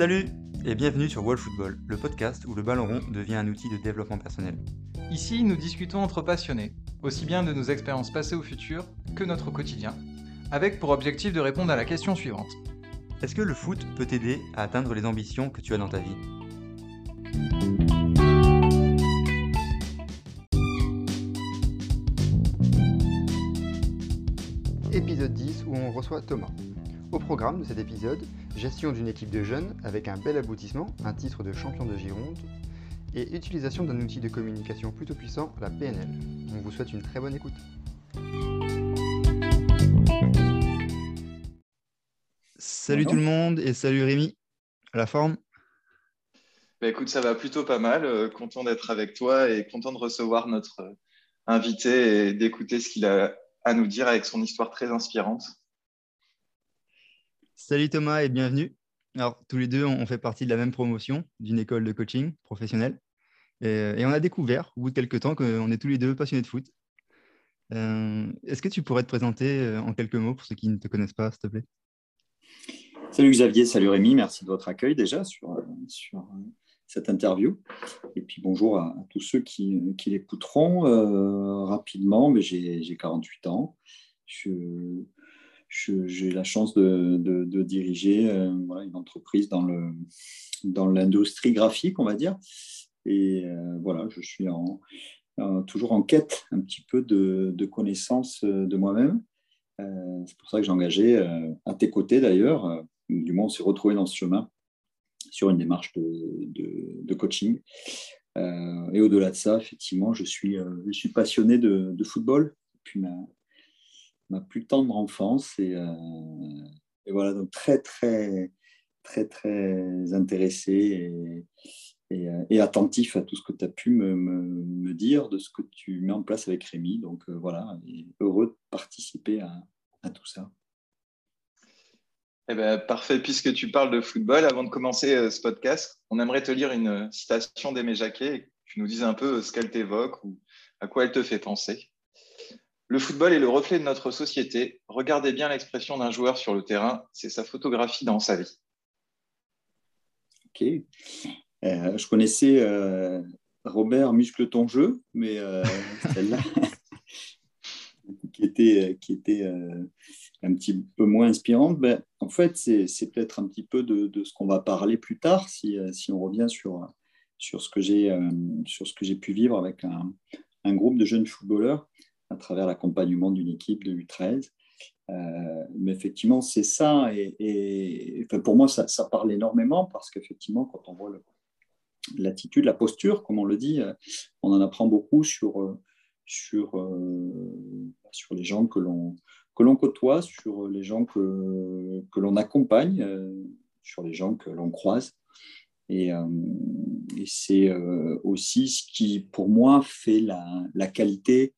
Salut et bienvenue sur World Football, le podcast où le ballon rond devient un outil de développement personnel. Ici, nous discutons entre passionnés, aussi bien de nos expériences passées ou futures que notre quotidien, avec pour objectif de répondre à la question suivante. Est-ce que le foot peut t'aider à atteindre les ambitions que tu as dans ta vie? Épisode 10 où on reçoit Thomas. Au programme de cet épisode, gestion d'une équipe de jeunes avec un bel aboutissement, un titre de champion de Gironde, et utilisation d'un outil de communication plutôt puissant, la PNL. On vous souhaite une très bonne écoute. Salut tout le monde et salut Rémi, à la forme? Bah Écoute, ça va plutôt pas mal, euh, content d'être avec toi et content de recevoir notre euh, invité et d'écouter ce qu'il a à nous dire avec son histoire très inspirante. Salut Thomas et bienvenue. Alors, tous les deux, on fait partie de la même promotion d'une école de coaching professionnelle. Et, on a découvert, au bout de quelques temps, qu'on est tous les deux passionnés de foot. Euh, est-ce que tu pourrais te présenter euh, en quelques mots pour ceux qui ne te connaissent pas, s'il te plaît? Salut Xavier, salut Rémi, merci de votre accueil déjà sur, sur cette interview. Et puis bonjour à, tous ceux qui, qui l'écouteront euh, rapidement. J'ai 48 ans. Je, j'ai la chance de, diriger euh, une entreprise dans, l'industrie graphique, on va dire. Et euh, voilà, je suis toujours en quête un petit peu de, connaissances euh, de moi-même. c'est pour ça que j'ai engagé, à tes côtés d'ailleurs, du moins on s'est retrouvé dans ce chemin sur une démarche de, coaching. et au-delà de ça, effectivement, je suis, passionné de, football ma plus tendre enfance. Euh, et, voilà, donc très, très, très, très intéressé et, et, attentif à tout ce que tu as pu me, dire, de ce que tu mets en place avec Rémi. Donc euh, voilà, heureux de participer à, tout ça. Eh ben, parfait, puisque tu parles de football, avant de commencer euh, ce podcast, on aimerait te lire une citation d'Aimé Jacquet et que tu nous dises un peu ce qu'elle t'évoque ou à quoi elle te fait penser. Le football est le reflet de notre société. Regardez bien l'expression d'un joueur sur le terrain, c'est sa photographie dans sa vie. Ok. Euh, je connaissais euh, Robert Muscle ton jeu, mais euh, celle-là, qui était, qui était un petit peu moins inspirante, ben, en fait, c'est peut-être un petit peu de, ce qu'on va parler plus tard, si, si on revient sur, sur ce que j'ai pu vivre avec un, un, groupe de jeunes footballeurs à travers l'accompagnement d'une équipe de U13. Euh, mais effectivement, c'est ça. Et, pour moi, ça, parle énormément parce qu'effectivement, quand on voit l'attitude, la posture, comme on le dit, euh, on en apprend beaucoup sur, euh, sur, sur les gens que l'on côtoie, sur les gens que, que l'on accompagne, sur les gens que l'on croise. Et, et c'est aussi ce qui, pour moi, fait la, la qualité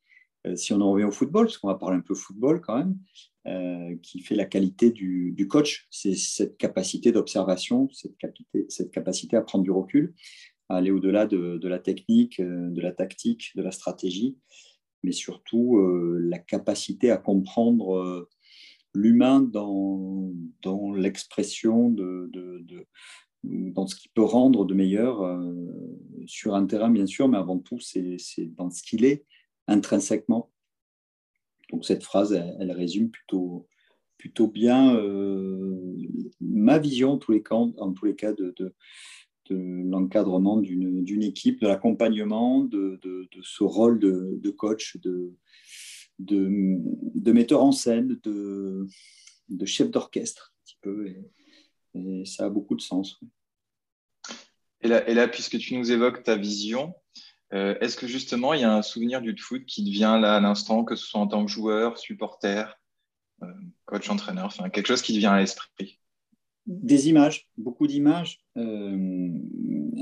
si on en revient au football, parce qu'on va parler un peu football quand même, euh, qui fait la qualité du, coach, c'est cette capacité d'observation, cette, capacité à prendre du recul, à aller au-delà de, la technique, euh, de la tactique, de la stratégie, mais surtout la capacité à comprendre l'humain dans, l'expression de, dans ce qu'il peut rendre de meilleur sur un terrain, bien sûr, mais avant tout, c'est dans ce qu'il est intrinsèquement. Donc cette phrase, elle, résume plutôt, plutôt bien euh, ma vision en tous les cas, en tous les cas de, l'encadrement d'une équipe, de l'accompagnement, de, ce rôle de, coach, de, de, metteur en scène, de, chef d'orchestre, un petit peu. Et, ça a beaucoup de sens. Et là, puisque tu nous évoques ta vision, euh, est-ce que justement, il y a un souvenir du foot qui te vient là à l'instant, que ce soit en tant que joueur, supporter, euh, coach, entraîneur, enfin quelque chose qui te vient à l'esprit? Des images, beaucoup d'images, euh,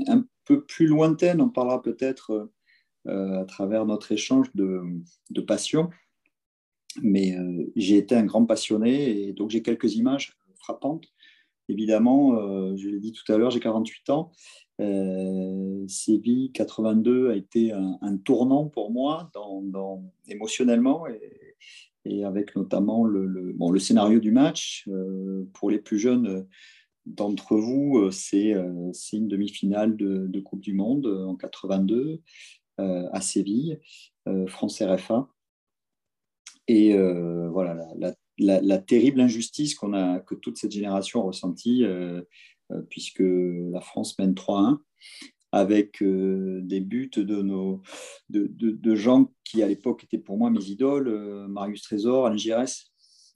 un peu plus lointaines, on parlera peut-être à travers notre échange de passion. Mais j'ai été un grand passionné et donc j'ai quelques images frappantes. Évidemment, je l'ai dit tout à l'heure, j'ai 48 ans euh, Séville 82 a été un, tournant pour moi émotionnellement et, avec notamment le, scénario du match. Euh, pour les plus jeunes, d'entre vous, c'est une demi-finale de, Coupe du Monde en 82 à Séville, France RFA. Et voilà, la, terrible injustice qu'on a, que toute cette génération a ressentie, puisque la France mène 3-1 avec des buts de, nos, de, de, gens qui, à l'époque, étaient pour moi mes idoles, Marius Trésor, Alain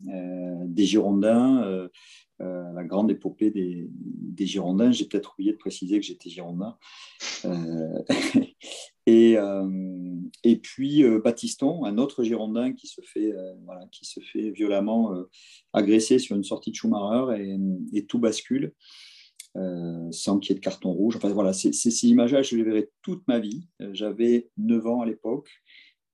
des Girondins, euh, la grande épopée des, Girondins. J'ai peut-être oublié de préciser que j'étais Girondin. Euh, et, euh, puis Baptiston, un autre Girondin qui se fait, voilà, qui se fait violemment agresser sur une sortie de Schumacher et, tout bascule. sans qu'il y ait de carton rouge. Enfin voilà, ces, images-là, je les verrai toute ma vie. J'avais 9 ans à l'époque.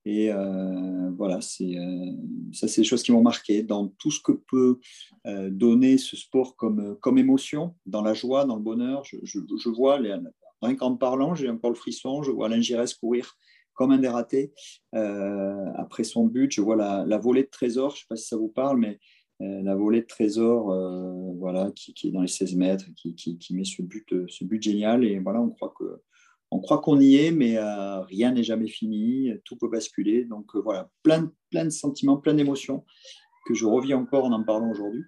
Et euh, voilà, c'est euh, ça, c'est des choses qui m'ont marqué dans tout ce que peut euh, donner ce sport comme, comme émotion, dans la joie, dans le bonheur. Je, je, vois, les, rien qu'en parlant, j'ai encore le frisson, je vois Alain Giresse courir comme un dératé après son but. Je vois la, volée de trésor, je ne sais pas si ça vous parle, mais la volée de trésor voilà, qui, est dans les 16 mètres, qui, met ce but, ce but génial. Et voilà, on croit qu'on y est, mais euh, rien n'est jamais fini, tout peut basculer. Donc euh, voilà, plein, plein de sentiments, plein d'émotions que je revis encore en en parlant aujourd'hui.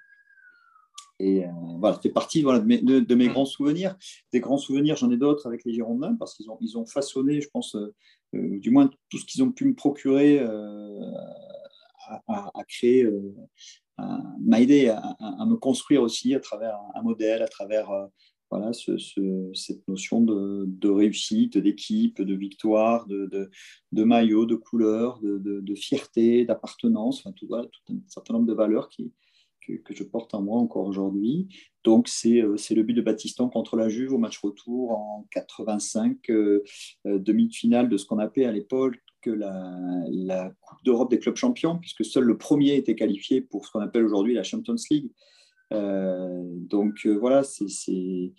Et euh, voilà, fait partie voilà, de, mes, de, mes, grands souvenirs. Des grands souvenirs, j'en ai d'autres avec les Girondins, parce qu'ils ont, ils ont façonné, je pense, du moins tout ce qu'ils ont pu me procurer à, créer, m'a aidé à, à, me construire aussi à travers un modèle, à travers voilà, cette notion de, réussite, d'équipe, de victoire, de, de, maillot, de couleur, de, fierté, d'appartenance, enfin, tout, tout, un certain nombre de valeurs qui, que, je porte en moi encore aujourd'hui. Donc, c'est euh, le but de Baptiston contre la Juve au match retour en 85, euh, euh, demi-finale de ce qu'on appelait à l'époque la, Coupe d'Europe des clubs champions, puisque seul le premier était qualifié pour ce qu'on appelle aujourd'hui la Champions League. Donc voilà, c'est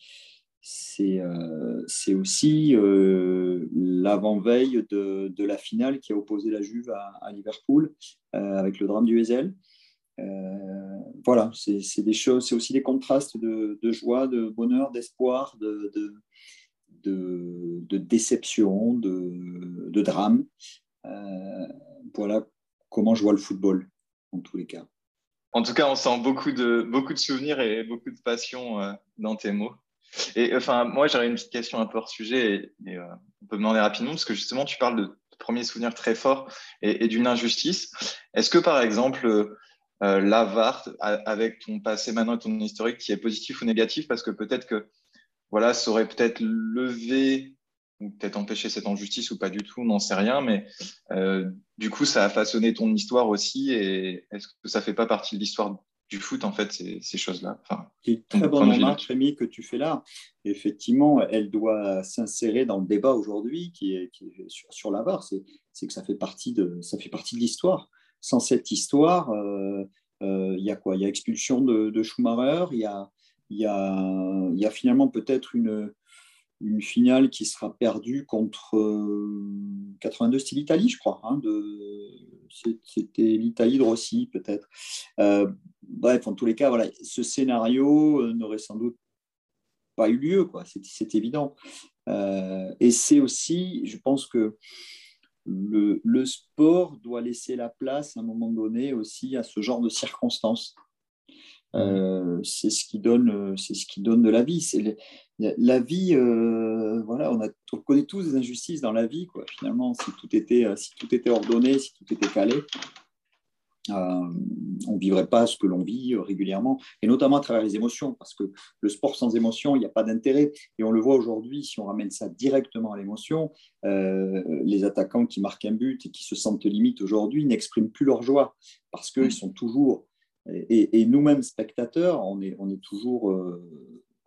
euh, aussi l'avant-veille de, de, la finale qui a opposé la Juve à, Liverpool avec le drame du Ezel. Voilà, c'est des choses, c'est aussi des contrastes de, de, joie, de bonheur, d'espoir, de, de, déception, de, drame. voilà comment je vois le football en tous les cas. En tout cas, on sent beaucoup de, beaucoup de souvenirs et beaucoup de passion euh, dans tes mots. Et enfin, moi, j'aurais une petite question un peu hors sujet et, euh, on peut demander rapidement parce que justement, tu parles de premiers souvenirs très forts et, d'une injustice. Est-ce que, par exemple, euh, avec ton passé maintenant et ton historique, qui est positif ou négatif, parce que peut-être que voilà, ça aurait peut-être levé ou peut-être empêcher cette injustice ou pas du tout, on n'en sait rien, mais euh, du coup, ça a façonné ton histoire aussi. Et est-ce que ça fait pas partie de l'histoire du foot, en fait, ces, ces choses-là? Enfin, C'est très bonne remarque, Rémi, que tu fais là. Effectivement, elle doit s'insérer dans le débat aujourd'hui qui est, sur, sur. C'est que ça fait partie de, ça fait partie de l'histoire. Sans cette histoire, euh, euh, il y a quoi? Il y a expulsion de, Schumacher, il y a, y, a, y a finalement peut-être une finale qui sera perdue contre 82, euh, c'était l'Italie, je crois. Hein, c'était l'Italie de Rossi, peut-être. Bref, en tous les cas, voilà, ce scénario n'aurait sans doute pas eu lieu, quoi. C'est évident. et c'est aussi, je pense que le, le, sport doit laisser la place à un moment donné aussi à ce genre de circonstances. Euh, c'est ce qui donne, euh, c'est ce qui donne de la vie. C'est la vie, euh, voilà, on, a, on connaît tous des injustices dans la vie, quoi. Finalement, si tout était, si tout était ordonné, si tout était calé, on ne vivrait pas ce que l'on vit régulièrement, et notamment à travers les émotions, parce que le sport sans émotion, il n'y a pas d'intérêt. Et on le voit aujourd'hui, si on ramène ça directement à l'émotion, les attaquants qui marquent un but et qui se sentent limite aujourd'hui n'expriment plus leur joie, parce qu'ils mmh. sont toujours et, nous-mêmes, spectateurs, on est, on est toujours euh,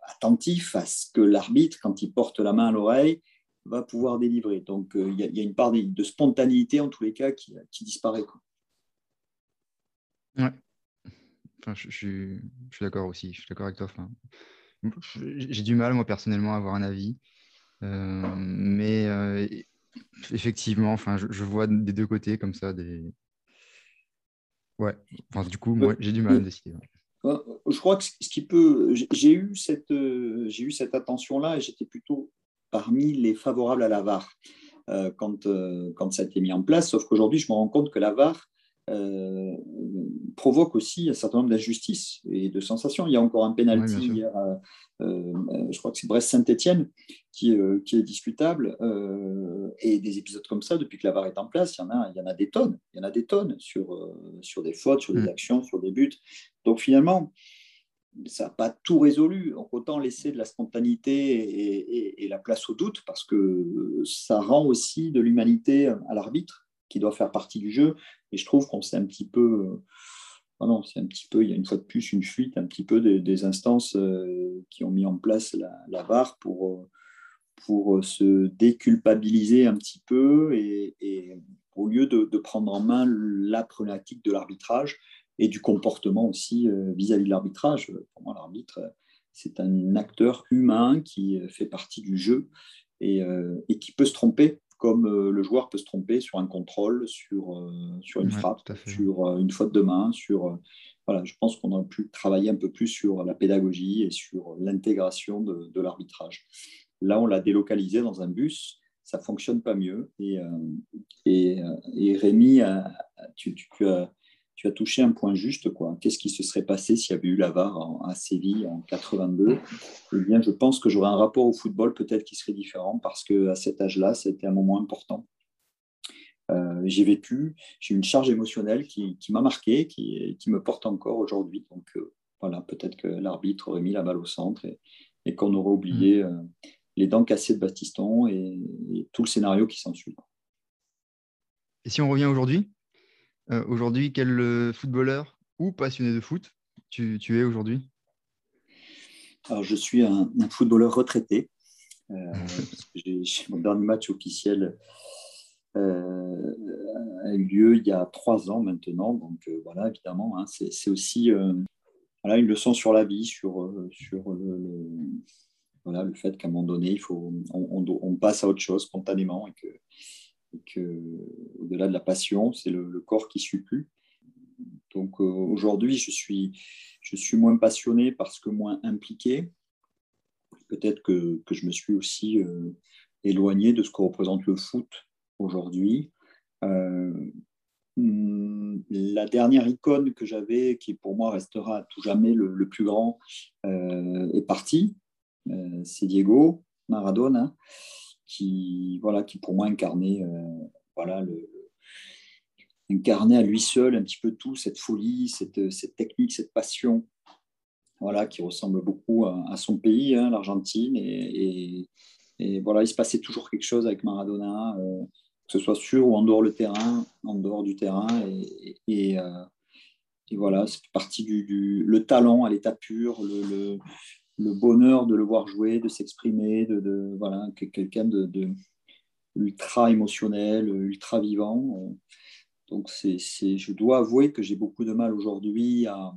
attentifs à ce que l'arbitre, quand il porte la main à l'oreille, va pouvoir délivrer. Donc, euh, il y, a une part de, spontanéité, en tous les cas, qui, qui disparaît. Quoi. Ouais. Enfin, je, suis, je suis d'accord aussi. Je suis d'accord avec toi. Enfin, j'ai du mal, moi, personnellement, à avoir un avis. Euh, mais effectivement, enfin, je, je, vois des deux côtés comme ça des, Ouais, enfin, du coup, moi, j'ai du mal à décider. je crois que ce qui peut. J'ai eu cette, j'ai eu cette attention-là et j'étais plutôt parmi les favorables à la VAR quand, quand ça a été mis en place. Sauf qu'aujourd'hui, je me rends compte que la VAR euh, provoque aussi un certain nombre d'injustices et de sensations. Il y a encore un pénalty hier, euh, euh, je crois que c'est Brest-Saint-Etienne, qui, qui, est discutable. et des épisodes comme ça, depuis que la VAR est en place, il y en a, il y en a des tonnes. Il y en a des tonnes sur, sur des fautes, sur des mm. actions, sur des buts. Donc finalement, ça n'a pas tout résolu. Autant laisser de la spontanéité et, et, la place au doute, parce que ça rend aussi de l'humanité à l'arbitre qui doit faire partie du jeu. Et je trouve qu'on s'est un petit peu. Euh, non, c'est un petit peu, il y a une fois de plus une fuite un petit peu des, instances euh, qui ont mis en place la, la VAR pour, euh, pour se déculpabiliser un petit peu et, au lieu de, prendre en main la problématique de l'arbitrage et du comportement aussi vis-à-vis de l'arbitrage. Pour moi, l'arbitre, c'est un acteur humain qui fait partie du jeu et qui peut se tromper comme euh, le joueur peut se tromper sur un contrôle, sur, euh, sur une frappe, sur euh, une faute de main, sur voilà, je pense qu'on aurait pu travailler un peu plus sur la pédagogie et sur l'intégration de, l'arbitrage. Là, on l'a délocalisé dans un bus, ça fonctionne pas mieux. Et, et, et Rémi, tu, tu, as, tu as touché un point juste. quoi. Qu'est-ce qui se serait passé s'il y avait eu la VAR à Séville en 82 Eh bien, je pense que j'aurais un rapport au football peut-être qui serait différent parce qu'à cet âge-là, c'était un moment important. Euh, j'ai vécu, j'ai une charge émotionnelle qui, m'a marqué, qui, qui, me porte encore aujourd'hui. Donc euh, voilà, peut-être que l'arbitre aurait mis la balle au centre et, qu'on aurait oublié mmh. euh, les dents cassées de Bastiston et, et tout le scénario qui s'ensuit. Et si on revient aujourd'hui, euh, aujourd'hui, quel euh, footballeur ou passionné de foot tu, es aujourd'hui? Alors, je suis un, footballeur retraité. Euh, mon dernier match officiel a eu lieu il y a trois ans maintenant. Donc voilà, évidemment, hein, c'est aussi voilà, une leçon sur la vie, sur, sur le, voilà, le fait qu'à un moment donné, il faut, on, on, passe à autre chose spontanément et que au-delà de la passion, c'est le, corps qui suit plus. Donc euh, aujourd'hui, je suis, moins passionné parce que moins impliqué. Peut-être que, je me suis aussi euh, éloigné de ce que représente le foot aujourd'hui. Euh, la dernière icône que j'avais, qui pour moi restera à tout jamais le, plus grand, est partie. c'est Diego Maradona qui, voilà, qui pour moi incarnait, euh, voilà, incarnait à lui seul un petit peu tout, cette folie, cette, cette technique, cette passion, voilà, qui ressemble beaucoup à, son pays, hein, l'Argentine. Et, voilà, il se passait toujours quelque chose avec Maradona, euh, que ce soit sur ou en dehors le terrain, en dehors du terrain. Et, euh, voilà, c'est partie du, le talent à l'état pur, le bonheur de le voir jouer, de s'exprimer, de, de, voilà, quelqu'un de, ultra émotionnel, ultra vivant. Donc, c'est, je dois avouer que j'ai beaucoup de mal aujourd'hui à,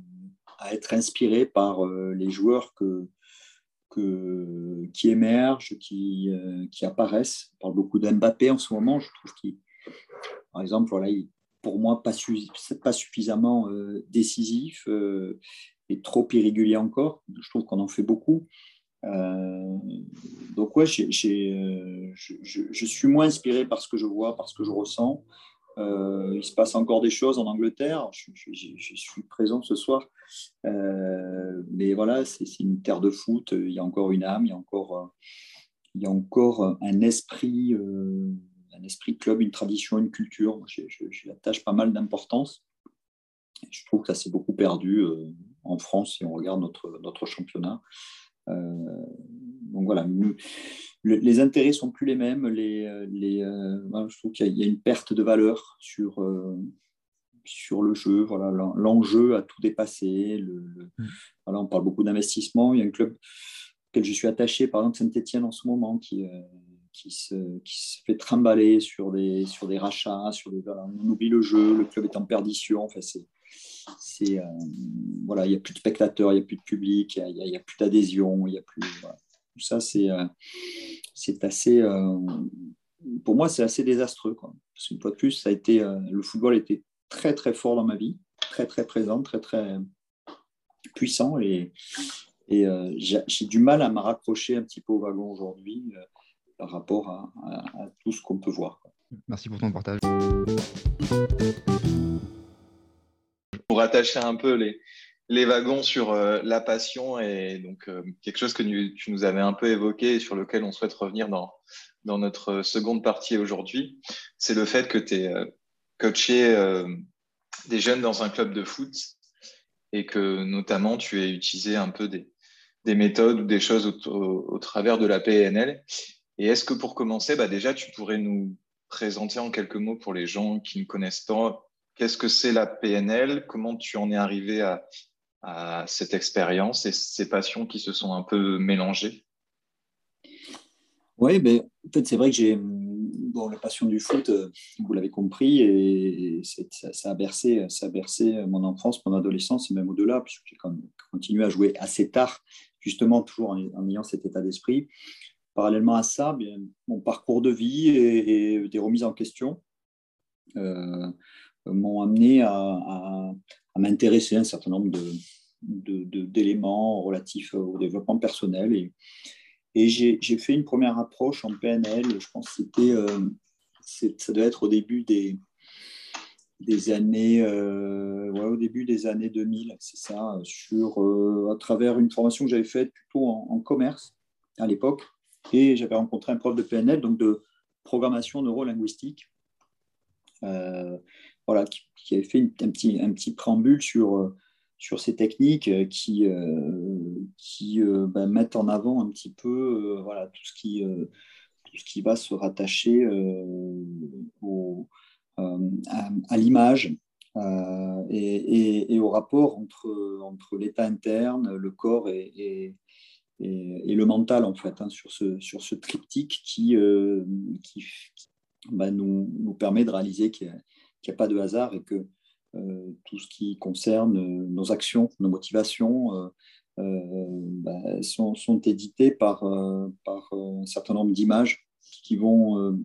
être inspiré par euh, les joueurs que, que, qui émergent, qui, euh, qui apparaissent. On parle beaucoup d'Mbappé en ce moment. Je trouve qu'il, par exemple, voilà, pour moi, pas, pas suffisamment euh, décisif trop irrégulier encore. Je trouve qu'on en fait beaucoup. Euh, donc ouais, euh, je, suis moins inspiré par ce que je vois, par ce que je ressens. Euh, il se passe encore des choses en Angleterre. Je, suis présent ce soir, mais voilà, c'est, une terre de foot. Il y a encore une âme, il y a encore, il y a encore un esprit, un esprit club, une tradition, une culture. J'attache pas mal d'importance. Je trouve que ça s'est beaucoup perdu en France si on regarde notre, notre championnat. Euh, donc voilà, les intérêts sont plus les mêmes. Les, les, euh, je trouve qu'il y, a une perte de valeur sur, euh, sur le jeu. Voilà, l'enjeu a tout dépassé. Le, mm. voilà, on parle beaucoup d'investissement. Il y a un club auquel je suis attaché, par exemple Saint-Etienne en ce moment, qui, qui, se, qui, se, fait trimballer sur des, sur des rachats. Sur des, on oublie le jeu, le club est en perdition. Enfin, c'est c'est euh, voilà, il n'y a plus de spectateurs, il n'y a plus de public, il n'y a, plus d'adhésion, il y a plus tout ça, c'est euh, assez euh, pour moi, c'est assez désastreux. Quoi. Parce qu'une fois de plus, ça a été, le football était très très fort dans ma vie, très très présent, très très puissant et j'ai du mal à me raccrocher un petit peu au wagon aujourd'hui par rapport à, tout ce qu'on peut voir. Merci pour ton partage. Pour rattacher un peu les, wagons sur euh, la passion et donc euh, quelque chose que tu nous avais un peu évoqué et sur lequel on souhaite revenir dans, dans notre seconde partie aujourd'hui, c'est le fait que tu es euh, coaché des jeunes dans un club de foot et que notamment tu as utilisé un peu des, des méthodes ou des choses au, travers de la PNL. Et est-ce que pour commencer, bah déjà, tu pourrais nous présenter en quelques mots pour les gens qui ne connaissent pas qu'est-ce que c'est la PNL, comment tu en es arrivé à, cette expérience et ces passions qui se sont un peu mélangées? Oui, ben, en fait, c'est vrai que j'ai bon, la passion du foot, euh, vous l'avez compris, et ça, a bercé, ça a bercé mon enfance, mon adolescence et même au-delà, puisque j'ai continué à jouer assez tard, justement toujours en, ayant cet état d'esprit. Parallèlement à ça, bien, mon parcours de vie et, des remises en question euh, m'ont amené à, m'intéresser à un certain nombre d'éléments relatifs au développement personnel. Et, j'ai fait une première approche en PNL, je pense que c'était, euh, ça doit être au début des, années, euh, au début des années 2000, c'est ça, sur, euh, à travers une formation que j'avais faite plutôt en, commerce à l'époque. Et j'avais rencontré un prof de PNL, donc de programmation neurolinguistique, voilà, qui, avait fait un, petit, un petit préambule sur, euh, sur ces techniques euh, qui, euh, qui bah, mettent en avant un petit peu voilà, tout, ce qui, tout ce qui va se rattacher au, à, l'image et, et, au rapport entre, entre l'état interne, le corps et, et, le mental, en fait, hein, sur, ce, sur ce triptyque qui, qui, bah, nous, nous, permet de réaliser qu'il y qu'il n'y a pas de hasard et que euh, tout ce qui concerne euh, nos actions, nos motivations, euh, bah, sont, édités par, un certain nombre d'images qui vont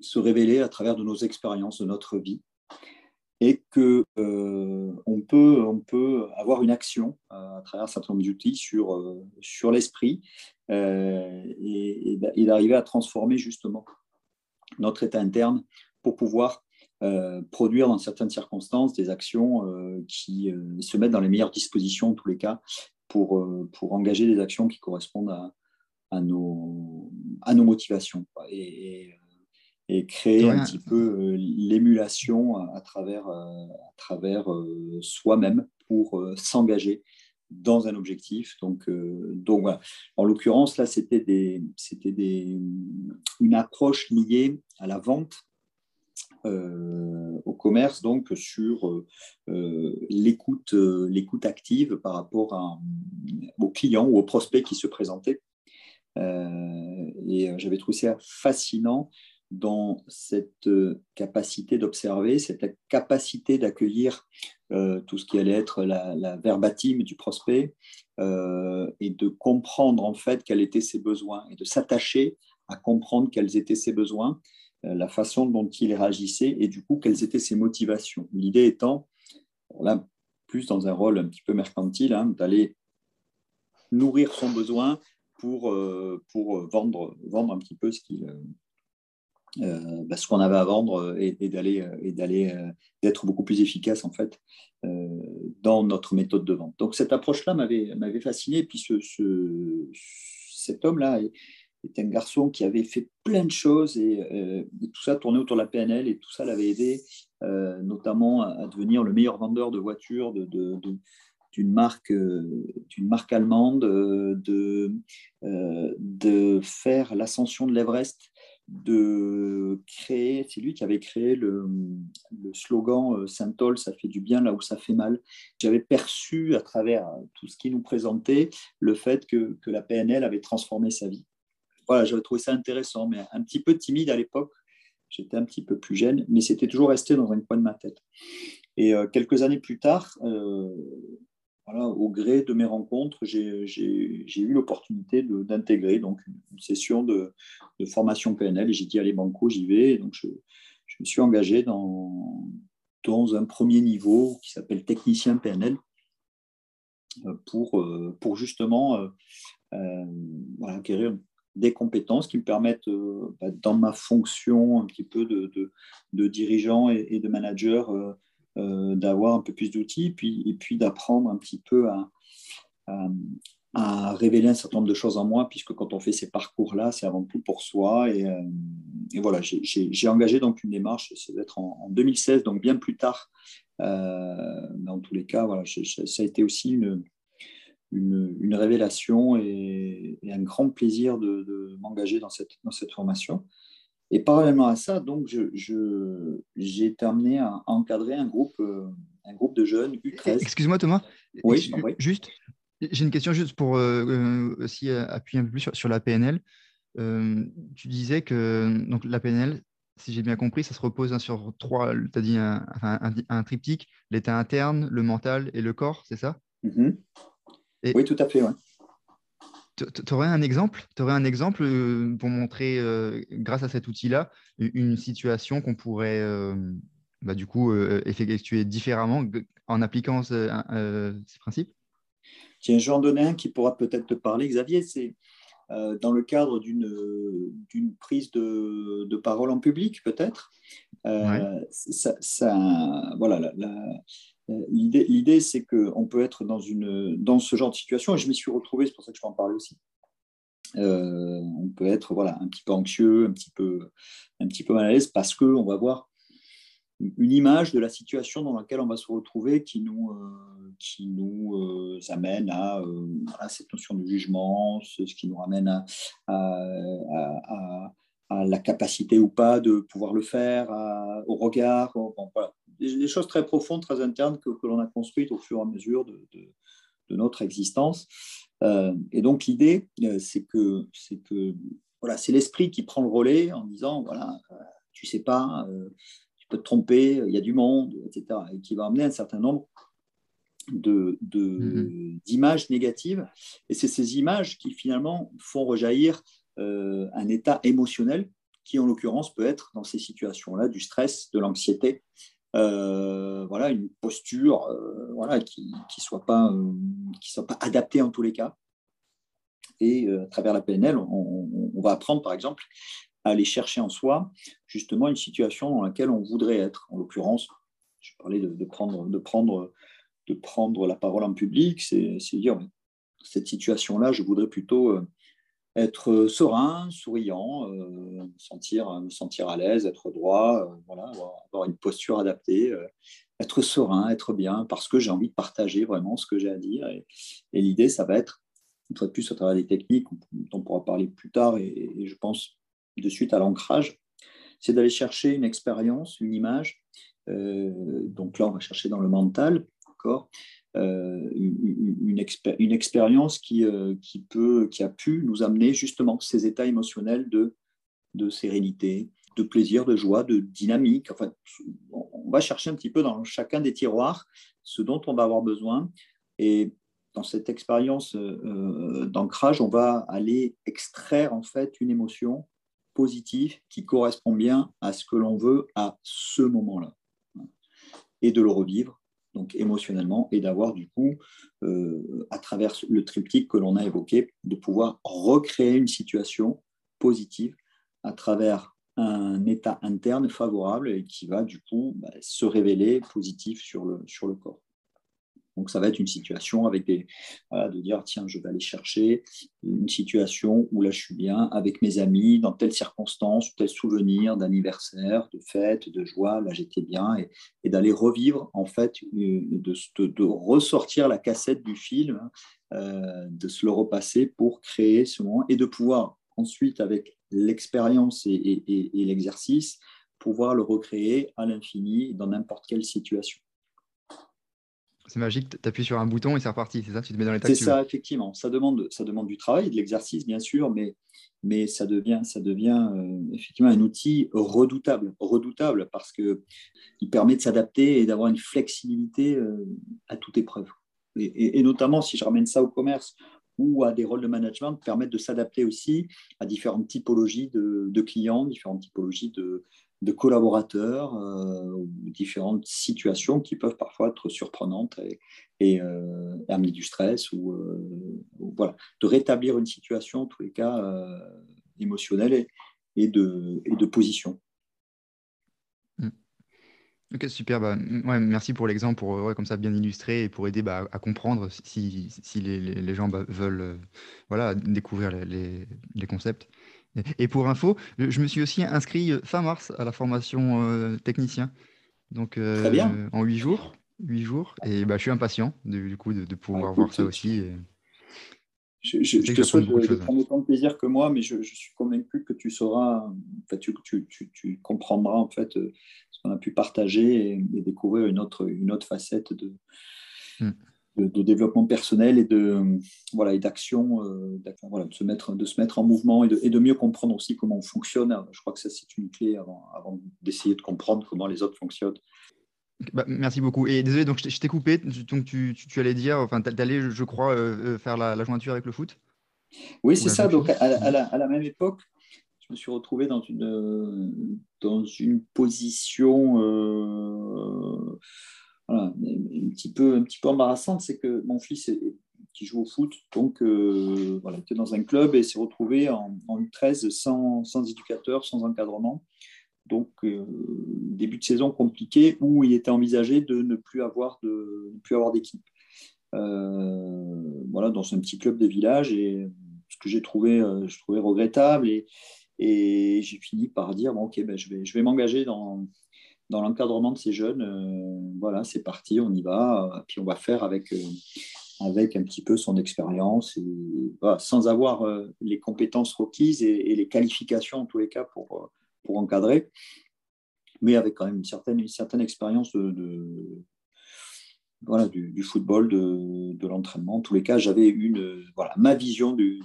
se révéler à travers de nos expériences, de notre vie, et que on, peut, on peut avoir une action à travers un certain nombre d'outils sur, sur l'esprit et d'arriver à transformer justement notre état interne pour pouvoir euh, produire dans certaines circonstances des actions euh, qui euh, se mettent dans les meilleures dispositions, en tous les cas, pour, pour engager des actions qui correspondent à, à, nos, à nos motivations. Et, et, créer un petit peu l'émulation à, travers, à travers soi-même pour s'engager dans un objectif. Donc, donc voilà. En l'occurrence, là, c'était des, c'était des, une approche liée à la vente euh, au commerce, donc sur euh, euh, l'écoute, active par rapport aux clients ou aux prospects qui se présentaient. et j'avais trouvé ça fascinant dans cette capacité d'observer, cette capacité d'accueillir tout ce qui allait être la, la verbatim du prospect et de comprendre en fait quels étaient ses besoins et de s'attacher à comprendre quels étaient ses besoins la façon dont il réagissait et du coup quelles étaient ses motivations. L'idée étant, là, plus dans un rôle un petit peu mercantile, hein, d'aller nourrir son besoin pour, euh, pour vendre, vendre un petit peu ce euh, bah, qu'on avait à vendre et, d'aller et d'aller d'être beaucoup plus efficace en fait dans notre méthode de vente. Donc cette approche-là m'avait m'avait fasciné. Et puis ce, ce cet homme-là était un garçon qui avait fait plein de choses euh, et, tout ça tournait autour de la PNL et tout ça l'avait aidé euh, notamment à, devenir le meilleur vendeur de voitures d'une marque, euh, d'une marque allemande, de, de faire l'ascension de l'Everest, de créer, c'est lui qui avait créé le, le slogan Saint-Ol, ça fait du bien là où ça fait mal. J'avais perçu à travers tout ce qu'il nous présentait le fait que, que la PNL avait transformé sa vie voilà, j'avais trouvé ça intéressant, mais un petit peu timide à l'époque. J'étais un petit peu plus jeune, mais c'était toujours resté dans un coin de ma tête. Et euh, quelques années plus tard, euh, voilà, au gré de mes rencontres, j'ai eu l'opportunité d'intégrer une, session de, formation PNL j'ai dit allez banco, j'y vais. Donc je, je, me suis engagé dans, dans un premier niveau qui s'appelle technicien PNL pour, pour justement acquérir des compétences qui me permettent, bah, dans ma fonction un petit peu de, de, dirigeant et, de manager, d'avoir un peu plus d'outils puis, et puis d'apprendre un petit peu à, à révéler un certain nombre de choses en moi, puisque quand on fait ces parcours-là, c'est avant tout pour soi. Et, euh, voilà, j'ai engagé donc une démarche, ça va être en, 2016, donc bien plus tard. Euh, dans tous les cas, voilà, ça a été aussi une, une, révélation et, un grand plaisir de, m'engager dans cette, dans cette formation. Et parallèlement à ça, donc, j'ai je, j'ai été amené à encadrer un groupe, euh, un groupe de jeunes U13. Excuse-moi Thomas, oui, juste, j'ai une question juste pour euh, aussi euh, appuyer un peu plus sur, la PNL. tu disais que donc, la PNL, si j'ai bien compris, ça se repose hein, sur trois, tu as dit un, triptyque, l'état interne, le mental et le corps, c'est ça? Oui, tout à fait. Tu aurais un exemple aurais un exemple pour montrer, grâce à cet outil-là, une situation qu'on pourrait bah, du coup effectuer différemment en appliquant ces principes Tiens, je vais en donner un qui pourra peut-être te parler, Xavier. C'est euh, dans le cadre d'une prise de, parole en public, peut-être. Euh, voilà, l'idée, c'est qu'on peut être dans, une, dans ce genre de situation, et je m'y suis retrouvé, c'est pour ça que je peux en parler aussi. Euh, on peut être voilà, un petit peu anxieux, un petit peu, un petit peu mal à l'aise, parce qu'on va voir une image de la situation dans laquelle on va se retrouver qui nous, euh, qui nous euh, amène euh, à, cette notion de jugement, ce, qui nous ramène à, la capacité ou pas de pouvoir le faire, au regard, des, choses très profondes, très internes que, que l'on a construites au fur et à mesure de, de, notre existence. et donc l'idée, c'est que, c'est que voilà, c'est l'esprit qui prend le relais en disant, voilà, tu sais pas te tromper, il y a du monde, etc. Et qui va amener un certain nombre de, mhm. d'images négatives. Et c'est ces images qui finalement font rejaillir euh, un état émotionnel qui, en l'occurrence, peut être dans ces situations-là du stress, de l'anxiété, euh, voilà, une posture euh, voilà, qui ne soit, pas, qui soit pas adaptée en tous les cas. Et à travers la PNL, on, va apprendre, par exemple, aller chercher en soi justement une situation dans laquelle on voudrait être. En l'occurrence, je parlais de, prendre, de, prendre, de prendre la parole en public, c'est dire cette situation-là, je voudrais plutôt euh, être serein, souriant, euh, sentir, me sentir à l'aise, être droit, euh, voilà, avoir, une posture adaptée, être serein, être bien, parce que j'ai envie de partager vraiment ce que j'ai à dire. Et, l'idée, ça va être, une fois de plus, à travers des techniques dont on pourra parler plus tard, et je pense de suite à l'ancrage, c'est d'aller chercher une expérience, une image. Euh, donc là, on va chercher dans le mental, d'accord? Euh, une, une, expérience qui, euh, qui, peut, qui a pu nous amener justement ces états émotionnels de, de sérénité, de plaisir, de joie, de dynamique. Enfin, on va chercher un petit peu dans chacun des tiroirs ce dont on va avoir besoin. Et dans cette expérience d'ancrage, on va aller extraire en fait une émotion positif qui correspond bien à ce que l'on veut à ce moment-là. Et de le revivre, donc émotionnellement, et d'avoir du coup, euh, à travers le triptyque que l'on a évoqué, de pouvoir recréer une situation positive à travers un état interne favorable et qui va du coup bah, se révéler positif sur le, sur le corps. Donc, ça va être une situation avec des, de dire, tiens, je vais aller chercher une situation où là, je suis bien avec mes amis, dans telle circonstance, tel souvenir d'anniversaire, de fête, de joie, là, j'étais bien, et, d'aller revivre, en fait, de, de, ressortir la cassette du film, euh, de se le repasser pour créer ce moment, et de pouvoir ensuite, avec l'expérience et l'exercice, pouvoir le recréer à l'infini dans n'importe quelle situation. C'est magique, tu appuies sur un bouton et c'est reparti, c'est ça Tu te mets dans l'état C'est ça, effectivement. Ça demande, ça demande du travail, de l'exercice, bien sûr, mais, mais ça devient, ça devient euh, effectivement un outil redoutable, redoutable parce qu'il permet de s'adapter et d'avoir une flexibilité euh, à toute épreuve. Et, notamment, si je ramène ça au commerce ou à des rôles de management, permettre de s'adapter aussi à différentes typologies de, de clients, différentes typologies de, de collaborateurs, différentes situations qui peuvent parfois être surprenantes et, amener du stress ou, voilà, de rétablir une situation, en tous les cas, émotionnelle et, de, position. Ok, super. Bah, ouais, merci pour l'exemple, pour comme ça bien illustrer et pour aider bah, à comprendre si, les, gens bah, veulent euh, voilà, découvrir les concepts. Et, pour info, je me suis aussi inscrit euh, fin mars à la formation euh, technicien. Donc en huit jours. 8 jours. Et bah, je suis impatient du coup de, de pouvoir voir ça aussi. Je, je, te souhaite de, prendre autant de plaisir que moi, mais je, suis convaincu que tu sauras, tu, tu, tu, comprendras en fait on a pu partager et, découvrir une autre, une autre facette hmm. De, de, développement personnel et de voilà et d'action, euh, voilà, de, se mettre, de se mettre en mouvement et de, et de, mieux comprendre aussi comment on fonctionne. Je crois que ça, c'est une clé avant, avant d'essayer de comprendre comment les autres fonctionnent. Bah, merci beaucoup. Et désolé, donc je t'ai coupé. Donc tu, tu, allais dire, enfin, tu allais, je crois, euh, euh, faire la, la, jointure avec le foot? Oui, c'est ça. Donc à, la, à, la, même époque, je me suis retrouvé dans une, dans une position euh, un, petit peu, un embarrassante. C'est que mon fils, qui joue au foot, donc euh, voilà, était dans un club et s'est retrouvé en, en U13 sans, sans, éducateur, sans encadrement. Donc, euh, début de saison compliqué où il était envisagé de ne plus avoir de plus avoir d'équipe. voilà, dans un petit club de village et ce que j'ai trouvé, je trouvais regrettable et, et j'ai fini par dire, bon, ok, ben, je vais, je vais m'engager dans, dans l'encadrement de ces jeunes. Euh, voilà, c'est parti, on y va. Puis on va faire avec, euh, avec un petit peu son expérience, et, sans avoir euh, les compétences requises et, les qualifications, en tous les cas, pour, pour encadrer, mais avec quand même une certaine, une certaine expérience de, voilà, du, football, de, de l'entraînement. En tous les cas, j'avais une, voilà, ma vision du,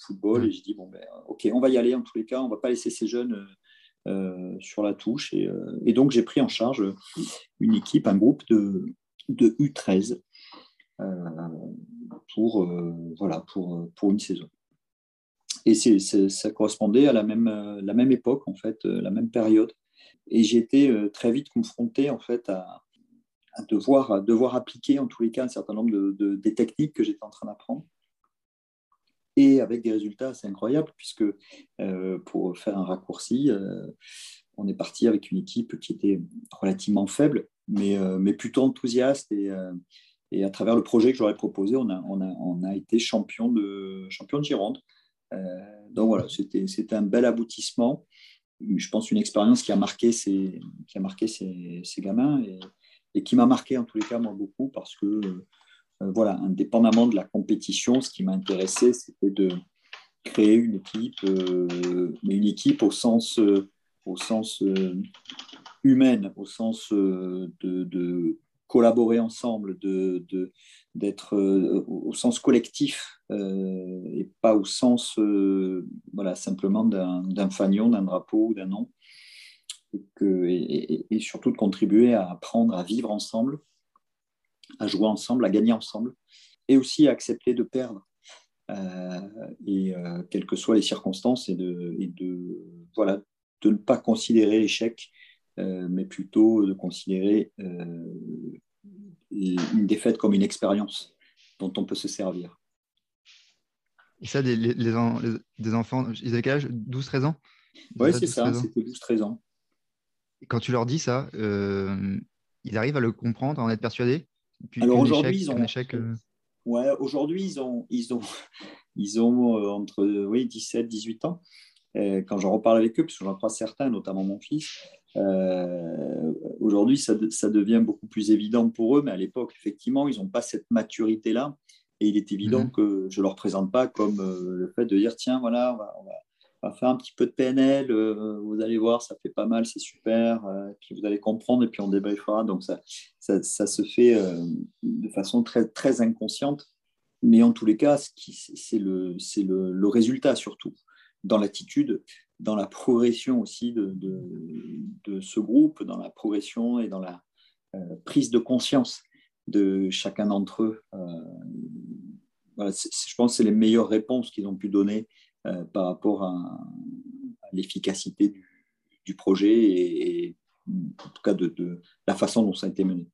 football. Et j'ai dit, bon, ben, ok, on va y aller en tous les cas, on ne va pas laisser ces jeunes euh, sur la touche. Et, euh, et donc, j'ai pris en charge une équipe, un groupe de, de U13 euh, pour, voilà, pour, pour une saison. Et c'est, ça correspondait à la même, la même époque, en fait, la même période. Et j'ai été très vite confronté, en fait, à, à devoir, à devoir appliquer, en tous les cas, un certain nombre de, de des techniques que j'étais en train d'apprendre et avec des résultats assez incroyables, puisque euh, pour faire un raccourci, euh, on est parti avec une équipe qui était relativement faible, mais, euh, mais plutôt enthousiaste. Et, et, à travers le projet que j'aurais proposé, on a, on, a, on a, été champion de, champion de Gironde. donc voilà, c'était un bel aboutissement. Je pense une expérience qui a marqué ces, qui a marqué ces, ces gamins et, et qui m'a marqué en tous les cas, moi, beaucoup, parce que voilà, indépendamment de la compétition, ce qui m'intéressait, c'était de créer une équipe, euh, mais une équipe au sens, euh, au sens humaine, au sens de, collaborer ensemble, de, d'être au sens collectif et pas au sens voilà, simplement d'un, fanion, d'un drapeau, d'un nom. Et, surtout de contribuer à apprendre à vivre ensemble à jouer ensemble, à gagner ensemble, et aussi à accepter de perdre, euh, et euh, quelles que soient les circonstances, et de, de, voilà, de ne pas considérer l'échec, euh, mais plutôt de considérer une défaite comme une expérience dont on peut se servir. Et ça, des, les, des enfants, ils avaient quel âge? 12-13 ans? Oui, c'est ça, c'était 12-13 ans. quand tu leur dis ça, ils arrivent à le comprendre, à en être persuadés? Alors aujourd'hui, ils ont. Euh, ouais, aujourd'hui, ils ont, ils ont, ils ont euh, entre oui, 17, 18 ans. quand j'en reparle avec eux, parce que j'en crois certains, notamment mon fils, euh, aujourd'hui, ça, ça, devient beaucoup plus évident pour eux, mais à l'époque, effectivement, ils n'ont pas cette maturité-là. Et il est évident mhm. que je ne leur présente pas comme le fait de dire tiens, voilà, on va, on va faire un petit peu de PNL, euh, vous allez voir, ça fait pas mal, c'est super, euh, puis vous allez comprendre et puis on débriefera. Donc ça, ça, se fait euh, de façon très, très inconsciente, mais en tous les cas, c'est le, le, le résultat surtout, dans l'attitude, dans la progression aussi de, de, ce groupe, dans la progression et dans la prise de conscience de chacun d'entre eux. Je pense que c'est les meilleures réponses qu'ils ont pu donner euh, par rapport à, l'efficacité du, projet et, en tout cas de, la façon dont ça a été mené.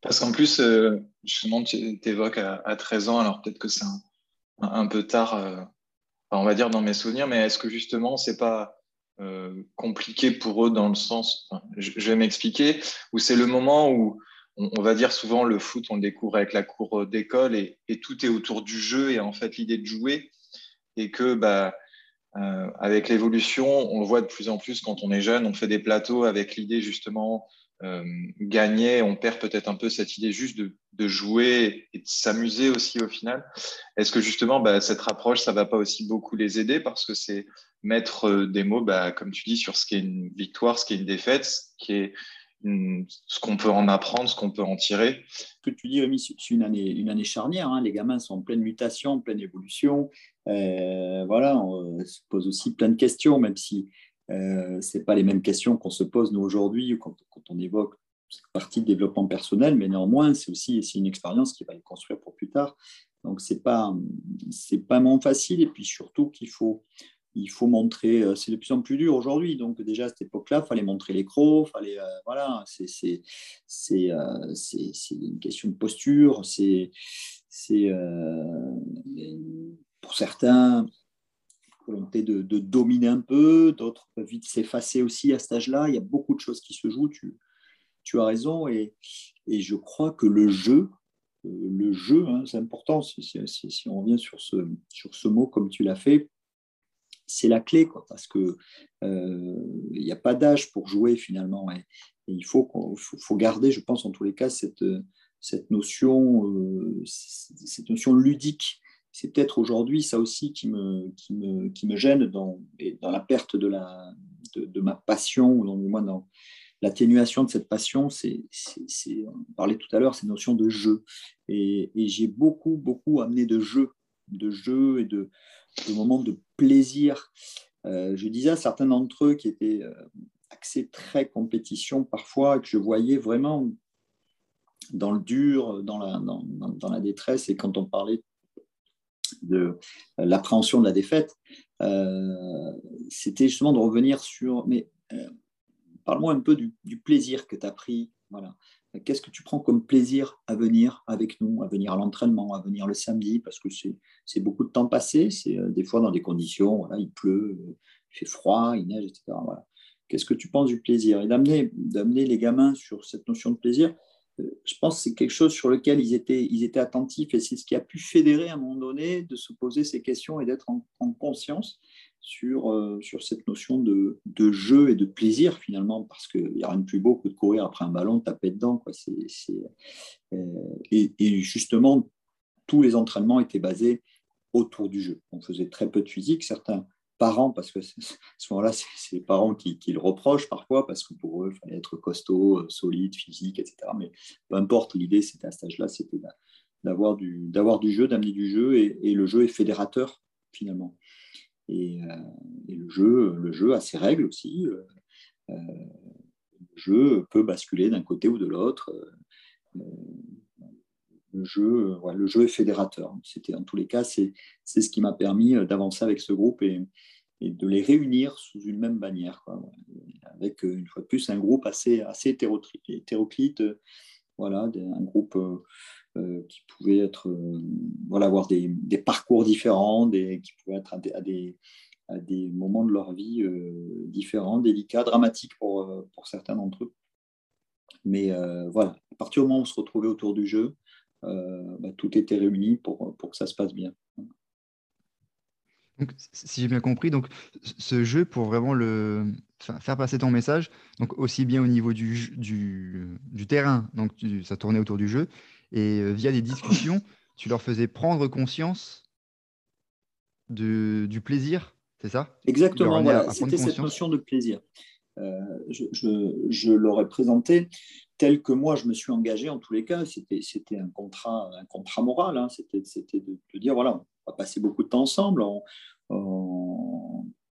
Parce qu'en plus, justement, tu évoques à, 13 ans, alors peut-être que c'est un, peu tard, on va dire dans mes souvenirs, mais est-ce que justement, c'est pas compliqué pour eux dans le sens, je, vais m'expliquer, où c'est le moment où on, va dire souvent le foot, on le découvre avec la cour d'école et, tout est autour du jeu et en fait l'idée de jouer et que bah, euh, avec l'évolution, on le voit de plus en plus quand on est jeune, on fait des plateaux avec l'idée justement euh, gagner, on perd peut-être un peu cette idée juste de, jouer et de s'amuser aussi au final. Est-ce que justement bah, cette approche, ça va pas aussi beaucoup les aider parce que c'est mettre euh, des mots, bah, comme tu dis, sur ce qui est une victoire, ce qui est une défaite, ce qui est ce qu'on peut en apprendre, ce qu'on peut en tirer. Ce que tu dis, Rémi, c'est une année, charnière. Hein. Les gamins sont en pleine mutation, en pleine évolution. Euh, voilà, on se pose aussi plein de questions, même si euh, ce pas les mêmes questions qu'on se pose nous aujourd'hui quand, on évoque cette partie de développement personnel, mais néanmoins, c'est aussi une expérience qui va les construire pour plus tard. Donc, ce n'est pas, pas vraiment facile. Et puis surtout qu'il faut il faut montrer, euh, c'est de plus en plus dur aujourd'hui. Donc déjà à cette époque-là, il fallait montrer les crocs, fallait, euh, voilà, c'est euh, une question de posture, c'est pour certains volonté de, de, dominer un peu, d'autres peuvent vite s'effacer aussi à cet âge-là. Il y a beaucoup de choses qui se jouent, tu, tu as raison, et, et, je crois que le jeu, le jeu, hein, c'est important, si, si, si, on revient sur ce, sur ce mot comme tu l'as fait, c'est la clé, quoi, parce qu'il euh, n'y a pas d'âge pour jouer finalement. Et, il faut, garder, je pense, en tous les cas, cette, notion, euh, cette notion ludique. C'est peut-être aujourd'hui ça aussi qui me, gêne dans, la perte de, ma passion, ou dans, moi, dans l'atténuation de cette passion. C'est, on parlait tout à l'heure, cette notion de jeu. Et j'ai beaucoup, beaucoup amené de jeu, de jeu et de, moments de plaisir. Euh, je disais à certains d'entre eux qui étaient euh, axés très compétition parfois, que je voyais vraiment dans le dur, dans la, dans la détresse, et quand on parlait de l'appréhension de la défaite, euh, c'était justement de revenir sur, mais parle-moi un peu du, du plaisir que tu as pris. Voilà. Qu'est-ce que tu prends comme plaisir à venir avec nous, à venir à l'entraînement, à venir le samedi, parce que c'est beaucoup de temps passé, c'est euh, des fois dans des conditions, voilà, il pleut, il fait froid, il neige, etc. Voilà. Qu'est-ce que tu penses du plaisir? Et d'amener les gamins sur cette notion de plaisir, euh, je pense que c'est quelque chose sur lequel ils étaient, ils étaient attentifs et c'est ce qui a pu fédérer à un moment donné de se poser ces questions et d'être en, conscience sur, euh, sur cette notion de, de, jeu et de plaisir finalement, parce qu'il n'y a rien de plus beau que de courir après un ballon, taper dedans. Quoi. Euh, et, justement, tous les entraînements étaient basés autour du jeu. On faisait très peu de physique, certains parents, parce que souvent là, c'est les parents qui, qui, le reprochent parfois, parce que pour eux, il fallait être costaud, euh, solide, physique, etc. Mais peu importe, l'idée, c'était à cet âge-là, c'était d'avoir du, du jeu, d'amener du jeu, et, le jeu est fédérateur finalement. Et, euh, le, jeu, le jeu a ses règles aussi. Euh, euh, le jeu peut basculer d'un côté ou de l'autre. le jeu, le jeu est fédérateur. C'était en tous les cas, c'est ce qui m'a permis d'avancer avec ce groupe et, et, de les réunir sous une même bannière, avec une fois de plus un groupe assez, assez hétéroclite, voilà, un groupe qui pouvaient être, euh, voilà, avoir des, parcours différents, des, qui pouvaient être à des, à des, moments de leur vie euh, différents, délicats, dramatiques pour, pour certains d'entre eux. Mais voilà, à partir du moment où on se retrouvait autour du jeu, bah, tout était réuni pour, pour que ça se passe bien. Donc, si j'ai bien compris, donc ce jeu pour vraiment le faire passer ton message, donc aussi bien au niveau du, du, du terrain, donc ça tournait autour du jeu, et euh, via des discussions, tu leur faisais prendre conscience de, du plaisir, c'est ça? Exactement, voilà. c'était cette notion de plaisir. Euh, je, je, l'aurais présenté tel que moi je me suis engagé en tous les cas. C'était, un, contrat, un contrat moral. Hein. C'était, c'était de, dire voilà, on va passer beaucoup de temps ensemble en,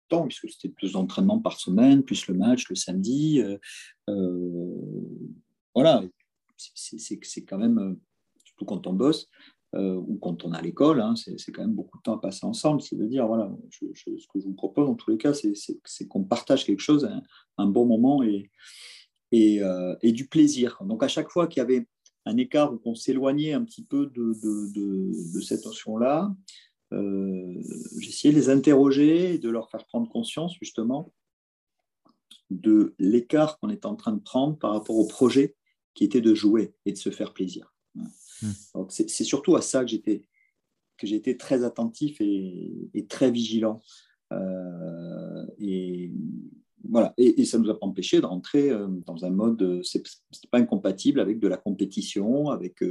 temps, puisque c'était deux entraînements par semaine, plus le match le samedi. Euh, voilà, c'est, c'est, c'est quand même quand on bosse, ou quand on est à l'école, hein, c'est quand même beaucoup de temps à passer ensemble. C'est de dire, voilà, ce que je vous propose dans tous les cas, c'est qu'on partage quelque chose, un, bon moment et, et, du plaisir. Donc à chaque fois qu'il y avait un écart où on s'éloignait un petit peu de, cette notion-là, euh, j'essayais de les interroger et de leur faire prendre conscience justement de l'écart qu'on est en train de prendre par rapport au projet qui était de jouer et de se faire plaisir. Hmm. C'est surtout à ça que j'étais que j'ai très attentif et, très vigilant. Euh, et voilà, et, ça ne nous a pas empêché de rentrer euh, dans un mode, euh, c'est pas incompatible avec de la compétition, avec,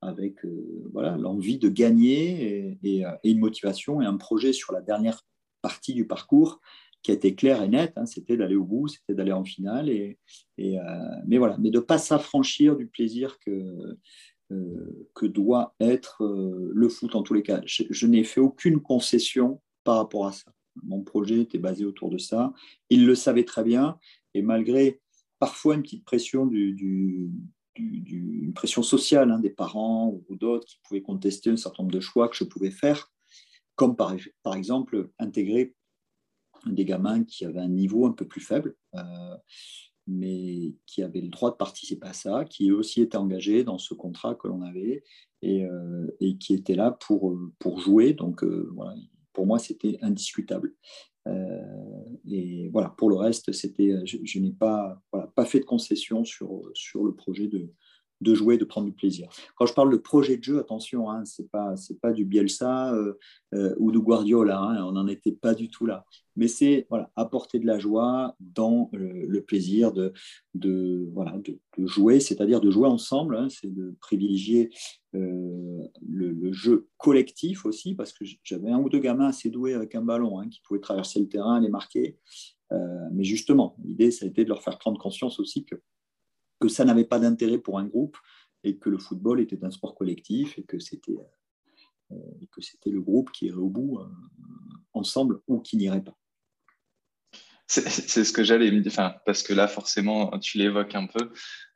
avec voilà l'envie de gagner et, une motivation et un projet sur la dernière partie du parcours qui a été clair et net, hein, c'était d'aller au bout, c'était d'aller en finale. Et, mais voilà, mais de pas s'affranchir du plaisir que, que doit être le foot en tous les cas. Je, n'ai fait aucune concession par rapport à ça. Mon projet était basé autour de ça. Ils le savaient très bien. Et malgré parfois une petite pression, une pression sociale hein, des parents ou d'autres qui pouvaient contester un certain nombre de choix que je pouvais faire, comme par, par exemple intégrer des gamins qui avaient un niveau un peu plus faible, euh, mais qui avaient le droit de participer à ça, qui aussi étaient engagés dans ce contrat que l'on avait et, euh, qui étaient là pour, pour jouer. Donc euh, voilà, pour moi, c'était indiscutable. et voilà, pour le reste, c'était, je, n'ai pas, voilà, pas fait de concession sur, sur le projet de, de jouer, de prendre du plaisir. Quand je parle de projet de jeu, attention, hein, ce n'est pas, du Bielsa euh, euh, ou de Guardiola, hein, on n'en était pas du tout là. Mais c'est voilà, apporter de la joie dans le, plaisir de, de, voilà, de, jouer, c'est-à-dire de jouer ensemble, hein, c'est de privilégier euh, le, jeu collectif aussi, parce que j'avais un ou deux gamins assez doués avec un ballon qui pouvaient traverser le terrain, les marquer. mais justement, l'idée, ça a été de leur faire prendre conscience aussi que que ça n'avait pas d'intérêt pour un groupe et que le football était un sport collectif et que c'était euh, le groupe qui irait au bout euh, ensemble ou qui n'irait pas. C'est ce que j'allais me dire, parce que là, forcément, tu l'évoques un peu.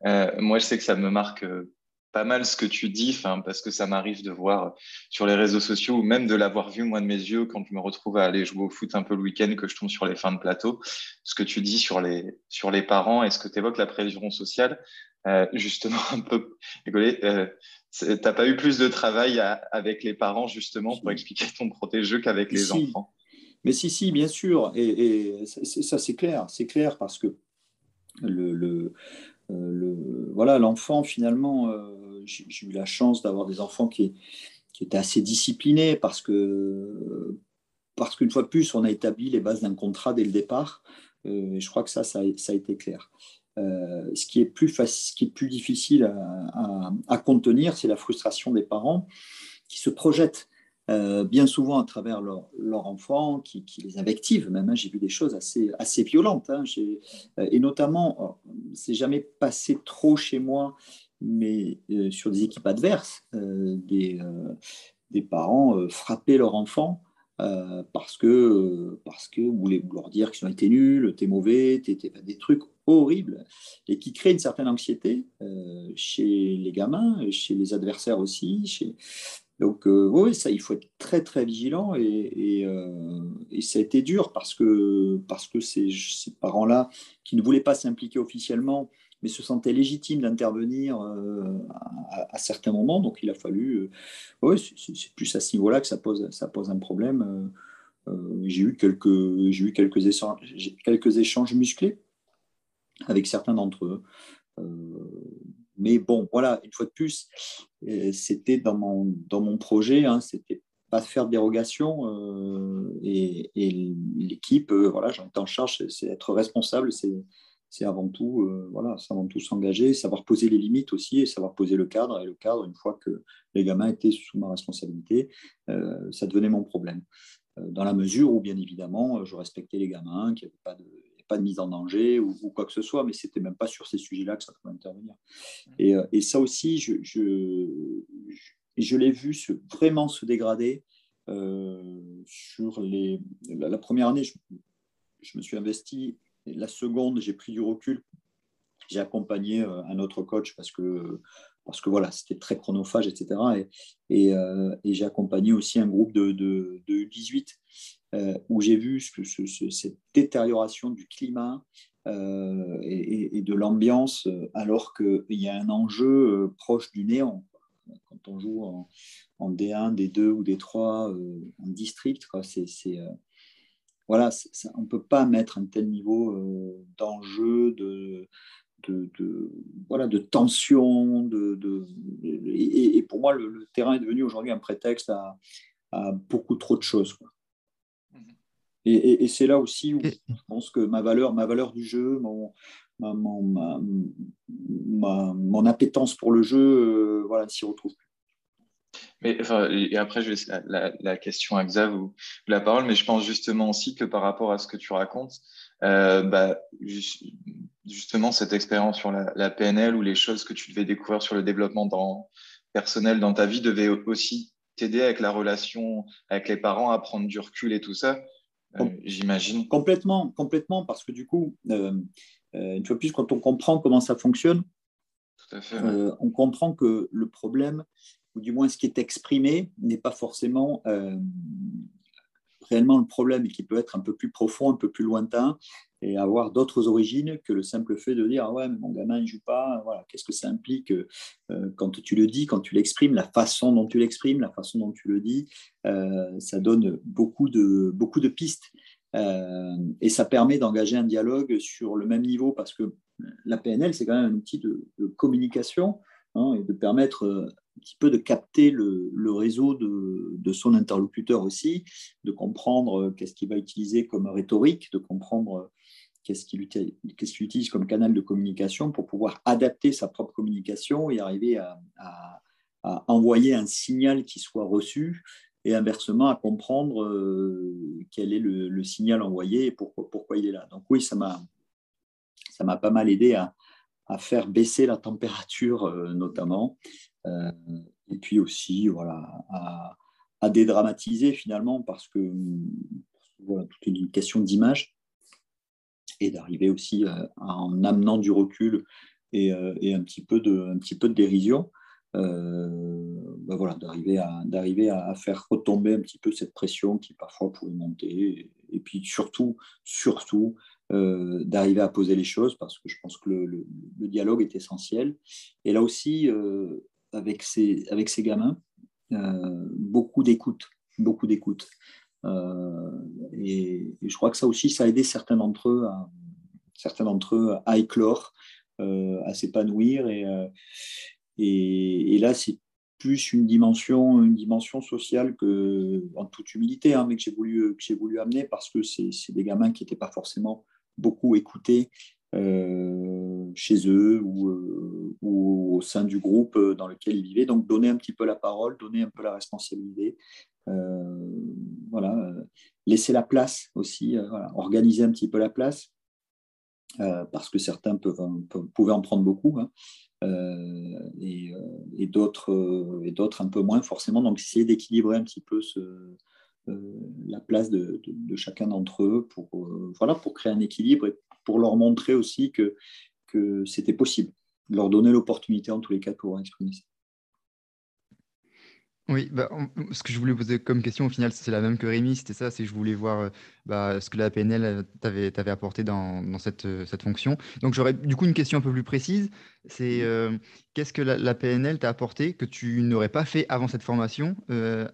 Euh, moi, je sais que ça me marque pas mal ce que tu dis, parce que ça m'arrive de voir sur les réseaux sociaux ou même de l'avoir vu moi de mes yeux quand je me retrouve à aller jouer au foot un peu le week-end, que je tombe sur les fins de plateau. Ce que tu dis sur les, sur les parents et ce que tu évoques, la prévision sociale, euh, justement, un peu rigoler. Euh, T'as pas eu plus de travail avec les parents justement pour expliquer ton protégeux qu'avec les enfants? Mais si, si, bien sûr. Et, ça, c'est clair. C'est clair parce que le, le, euh, le, voilà, l'enfant, finalement, euh, j'ai eu la chance d'avoir des enfants qui, étaient assez disciplinés parce que parce qu'une fois de plus, on a établi les bases d'un contrat dès le départ. Euh, je crois que ça, ça a, été clair. ce, qui est plus ce qui est plus difficile à, contenir, c'est la frustration des parents qui se projettent euh, bien souvent à travers leur, leur enfant, qui, les invective même. Hein. J'ai vu des choses assez, assez violentes. Hein. Euh, et notamment, oh, c'est jamais passé trop chez moi, mais euh, sur des équipes adverses, des, des parents frappaient leur enfant. parce que parce que voulez leur dire qu'ils ont été nuls, t'es mauvais, t'es, des trucs horribles et qui créent une certaine anxiété chez les gamins, chez les adversaires aussi, donc euh, oui, ça, il faut être très très vigilant et, euh, et, ça a été dur parce que, parce que ces, ces parents-là qui ne voulaient pas s'impliquer officiellement mais se sentaient légitimes d'intervenir euh, à, certains moments. Donc il a fallu, oui, c'est plus à ce niveau-là que ça pose, ça pose un problème. j'ai eu quelques, eu quelques échanges, quelques échanges musclés avec certains d'entre eux. Mais bon, voilà, une fois de plus, euh, c'était dans mon, dans mon projet, hein, c'était pas faire dérogation euh, et, l'équipe, euh, voilà, j'en étais en charge, c'est être responsable, avant tout, voilà, c'est avant tout s'engager, savoir poser les limites aussi et savoir poser le cadre. Et le cadre, une fois que les gamins étaient sous ma responsabilité, ça devenait mon problème. dans la mesure où, bien évidemment, je respectais les gamins, qu'il n'y avait pas de pas de mise en danger ou, quoi que ce soit, mais c'était même pas sur ces sujets-là que ça pouvait intervenir. Et, euh, et ça aussi, je, je, je l'ai vu se, vraiment se dégrader euh, sur les, la, première année. Je, me suis investi, la seconde, j'ai pris du recul j'ai accompagné un autre coach parce que, parce que voilà, c'était très chronophage, etc. Et, et, j'ai accompagné aussi un groupe de, de, de 18 où j'ai vu cette détérioration du climat, et, de l'ambiance, alors qu'il y a un enjeu proche du néant quand on joue en, D1, D2 ou D3 euh, en district. C'est, euh, voilà, on ne peut pas mettre un tel niveau euh, d'enjeu, de, de, voilà, de tension. De, et, pour moi, le, terrain est devenu aujourd'hui un prétexte à, beaucoup trop de choses. Mhm. Et, c'est là aussi où je pense que ma valeur, ma valeur du jeu, mon, mon, mon appétence pour le jeu, euh, voilà, s'y retrouve plus. Mais, enfin, et après, je vais la, la, question à Xav ou la parole, mais je pense justement aussi que par rapport à ce que tu racontes, euh, bah, justement, cette expérience sur la, PNL ou les choses que tu devais découvrir sur le développement dans, personnel dans ta vie devaient aussi t'aider avec la relation avec les parents à prendre du recul et tout ça, euh, j'imagine. Complètement, complètement, parce que du coup, euh, une fois plus, quand on comprend comment ça fonctionne, euh, on comprend que le problème, ou du moins ce qui est exprimé, n'est pas forcément euh, réellement le problème et qui peut être un peu plus profond, un peu plus lointain et avoir d'autres origines que le simple fait de dire ah ouais mais mon gamin il joue pas voilà qu'est-ce que ça implique quand tu le dis quand tu l'exprimes la façon dont tu l'exprimes la façon dont tu le dis ça donne beaucoup de beaucoup de pistes euh, et ça permet d'engager un dialogue sur le même niveau parce que la PNL, c'est quand même un outil de, communication hein, et de permettre euh, petit peu de capter le, réseau de, son interlocuteur aussi, de comprendre euh, qu'est-ce qu'il va utiliser comme rhétorique, de comprendre qu'est-ce qu'il utilise, comme canal de communication pour pouvoir adapter sa propre communication et arriver à, envoyer un signal qui soit reçu et inversement à comprendre euh, quel est le, signal envoyé et pourquoi, il est là. Donc oui, ça m'a pas mal aidé à, faire baisser la température euh, notamment, euh, et puis aussi voilà à, dédramatiser finalement parce que voilà, tout est une question d'image et d'arriver aussi en amenant du recul et, et, un petit peu de un petit peu de dérision euh, ben voilà, d'arriver à, d'arriver à, faire retomber un petit peu cette pression qui parfois pouvait monter. Et, puis surtout, surtout, euh, d'arriver à poser les choses parce que je pense que le, dialogue est essentiel. Et là aussi, euh, avec, ces, avec ces gamins, beaucoup d'écoute, beaucoup d'écoute. Et, je crois que ça aussi, ça a aidé certains d'entre eux à, certains d'entre eux à éclore, à s'épanouir et, et, là, c'est plus une dimension, une dimension sociale que, en toute humilité, hein, mais que j'ai voulu, que voulu amener parce que c'est des gamins qui n'étaient pas forcément beaucoup écoutés euh, chez eux ou, euh, ou, au sein du groupe dans lequel ils vivaient. Donc, donner un petit peu la parole, donner un peu la responsabilité. Euh, voilà, laisser la place aussi, organiser un petit peu la place. parce que certains peuvent, pouvaient en prendre beaucoup. Hein. Euh, et, euh, d'autres un peu moins forcément. Donc essayer d'équilibrer un petit peu euh, la place de, de, chacun d'entre eux pour, voilà, pour créer un équilibre et pour leur montrer aussi que, que c'était possible, leur donner l'opportunité en tous les cas de pouvoir exprimer ça. Oui, bah, ce que je voulais poser comme question, au final, c'est la même que Rémi, c'était ça, c'est que je voulais voir euh, bah, ce que la PNL euh, t'avait apporté dans, cette, euh, cette fonction. Donc j'aurais du coup une question un peu plus précise, c'est qu'est-ce que la, PNL t'a apporté que tu n'aurais pas fait avant cette formation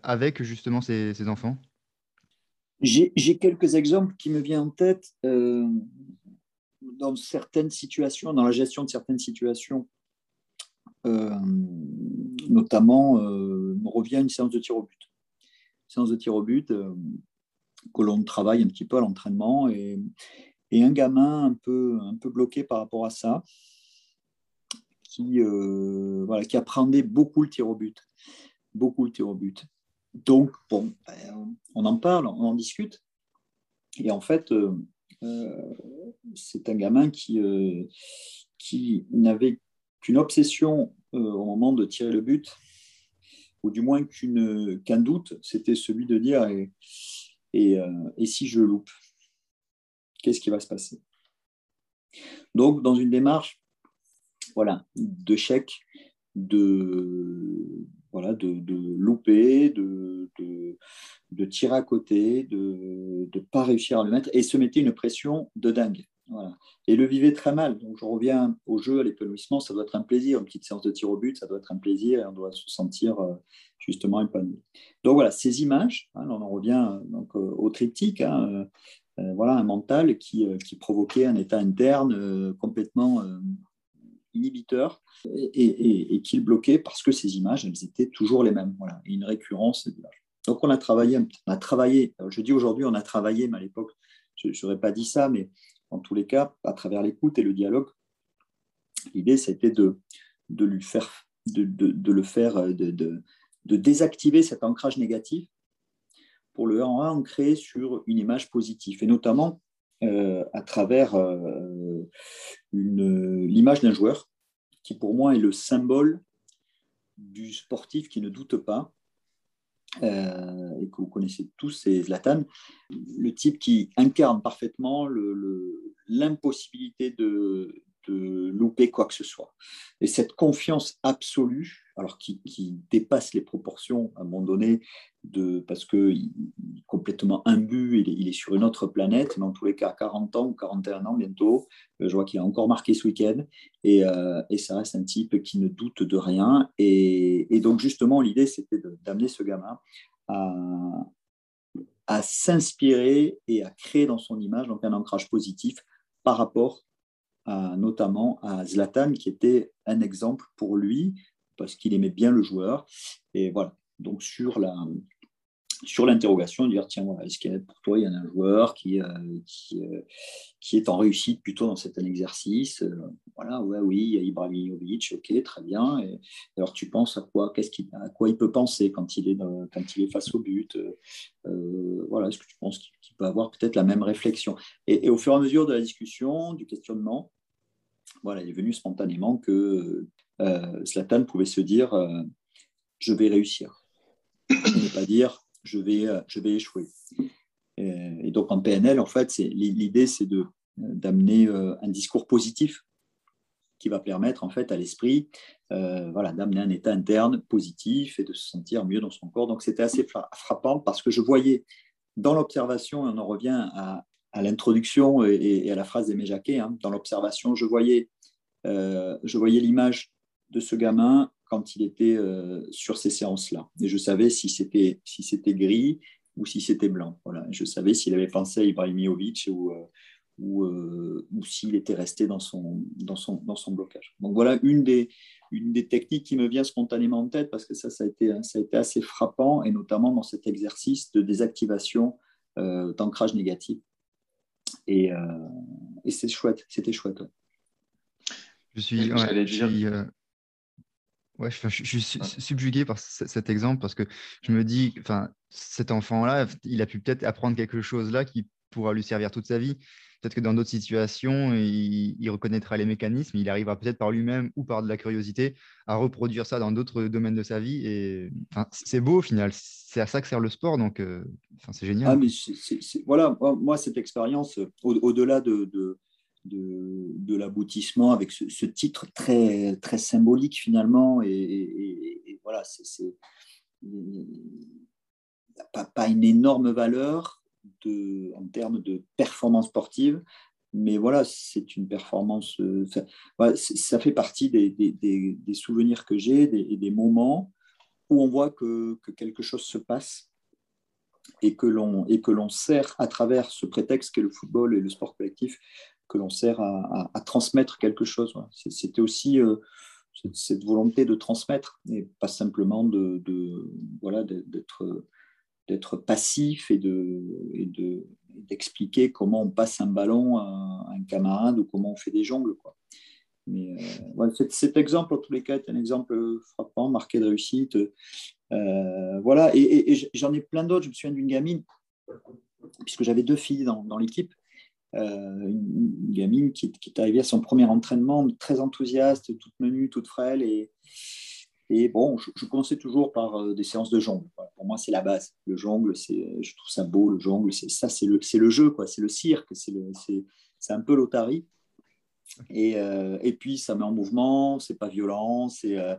avec justement ces, enfants? J'ai quelques exemples qui me viennent en tête dans certaines situations, dans la gestion de certaines situations euh, notamment, euh, revient une séance de tir au but. séance de tir au but euh, que l'on travaille un petit peu à l'entraînement et, et, un gamin un peu, un peu bloqué par rapport à ça, qui, voilà, qui appréhendait beaucoup le tir au but. Beaucoup le tir au but. Donc, ben, on en parle, on en discute. Et en fait, c'est un gamin qui, qui n'avait qu'une obsession euh, au moment de tirer le but, ou du moins qu'un doute, c'était celui de dire et, et, euh, si je loupe, qu'est-ce qui va se passer? Donc, dans une démarche voilà, de chèques, de, voilà, de, de louper, de, de, tirer à côté, de ne pas réussir à le mettre, et se mettait une pression de dingue. Voilà. Et le vivait très mal. Donc je reviens au jeu, à l'épanouissement, ça doit être un plaisir. Une petite séance de tir au but, ça doit être un plaisir et on doit se sentir euh, justement épanoui. Donc voilà, ces images, hein, on en revient donc, euh, au triptyque, hein, euh, voilà, un mental qui, qui, provoquait un état interne complètement inhibiteur et, et, qui bloquait parce que ces images, elles étaient toujours les mêmes. Voilà, et une récurrence Donc on a travaillé, on a travaillé je dis aujourd'hui on a travaillé, mais à l'époque, je n'aurais pas dit ça, mais en tous les cas, à travers l'écoute et le dialogue, l'idée, c'était de, de, lui faire, de, de, le faire, euh, de, désactiver cet ancrage négatif pour le ancrer sur une image positive, et notamment euh, à travers euh, l'image d'un joueur qui, pour moi, est le symbole du sportif qui ne doute pas, euh, et que vous connaissez tous, c'est Zlatan, le type qui incarne parfaitement l'impossibilité de, de, louper quoi que ce soit. Et cette confiance absolue, alors qui, dépasse les proportions à un moment donné, parce qu'il est complètement imbu, il est, sur une autre planète, mais en tous les cas, 40 ans ou 41 ans bientôt, euh, je vois qu'il a encore marqué ce week-end, et, euh, et, ça reste un type qui ne doute de rien. Et, et donc, justement, l'idée, c'était d'amener ce gamin à, à s'inspirer et à créer dans son image donc un ancrage positif par rapport à, notamment à Zlatan, qui était un exemple pour lui, parce qu'il aimait bien le joueur. Et voilà, donc sur la, sur l'interrogation, dire tiens, voilà, est-ce qu'il y a pour toi, il y a un joueur qui, euh, qui, euh, qui, est en réussite plutôt dans cet exercice euh, Voilà, ouais, oui, il y a Ibrahimovic, ok, très bien. Et, alors tu penses à quoi? Qu'est-ce qu'il, quoi il peut penser quand il est, quand il est face au but? Voilà, est-ce que tu penses qu'il, peut avoir peut-être la même réflexion? Et, au fur et à mesure de la discussion, du questionnement, voilà, il est venu spontanément que Zlatan pouvait se dire je vais réussir. Ne pas dire je vais, euh, je vais échouer. Et, donc en PNL, en fait, l'idée, c'est de, d'amener euh, un discours positif qui va permettre en fait à l'esprit euh, voilà, d'amener un état interne positif et de se sentir mieux dans son corps. Donc c'était assez frappant parce que je voyais dans l'observation, on en revient à, à l'introduction et, à la phrase d'Aimé Jacquet, hein, dans l'observation, je voyais, je voyais l'image de ce gamin quand il était euh, sur ces séances-là. Et je savais si c'était si gris ou si c'était blanc. Voilà. Je savais s'il avait pensé à Ibrahimovic ou, euh, ou, euh, ou s'il était resté dans son, dans, son, dans son blocage. Donc voilà une des, une des techniques qui me vient spontanément en tête parce que ça, ça a été, ça a été assez frappant et notamment dans cet exercice de désactivation d'ancrage négatif. Et, et c'est chouette, c'était chouette. Je suis, ouais, je suis Ouais, je, suis subjugué par cet exemple parce que je me dis, enfin, cet enfant-là, il a pu peut-être apprendre quelque chose là qui pourra lui servir toute sa vie. Peut-être que dans d'autres situations, il, reconnaîtra les mécanismes, il arrivera peut-être par lui-même ou par de la curiosité à reproduire ça dans d'autres domaines de sa vie. Et c'est beau au final, c'est à ça que sert le sport, donc euh, c'est génial. Ah, voilà, moi, cette expérience, au-delà de, l'aboutissement avec ce, titre très, très symbolique finalement. Et, voilà, c'est, pas, une énorme valeur en termes de performance sportive, mais voilà, c'est une performance. Ça, ça fait partie des, souvenirs que j'ai des, moments où on voit que, que quelque chose se passe et que l'on et que l'on sert à travers ce prétexte qu'est le football et le sport collectif que l'on sert à, transmettre quelque chose. C'était aussi euh, cette volonté de transmettre et pas simplement de, voilà d'être d'être passif et de d'expliquer comment on passe un ballon à un camarade ou comment on fait des jongles quoi. Mais euh, cet, exemple, en tous les cas, est un exemple frappant, marqué de réussite. Euh, voilà, et, j'en ai plein d'autres. Je me souviens d'une gamine, puisque j'avais deux filles dans, l'équipe, euh, une gamine qui, est arrivée à son premier entraînement, très enthousiaste, toute menue, toute frêle. Et, et bon, je, commençais toujours par euh, des séances de jongle. Pour moi, c'est la base. Le jongle, je trouve ça beau, le jongle, c'est ça, c'est le, le, jeu, c'est le cirque, c'est un peu l'otarie. Et, euh, et, puis, ça met en mouvement, c'est pas violent, c'est euh,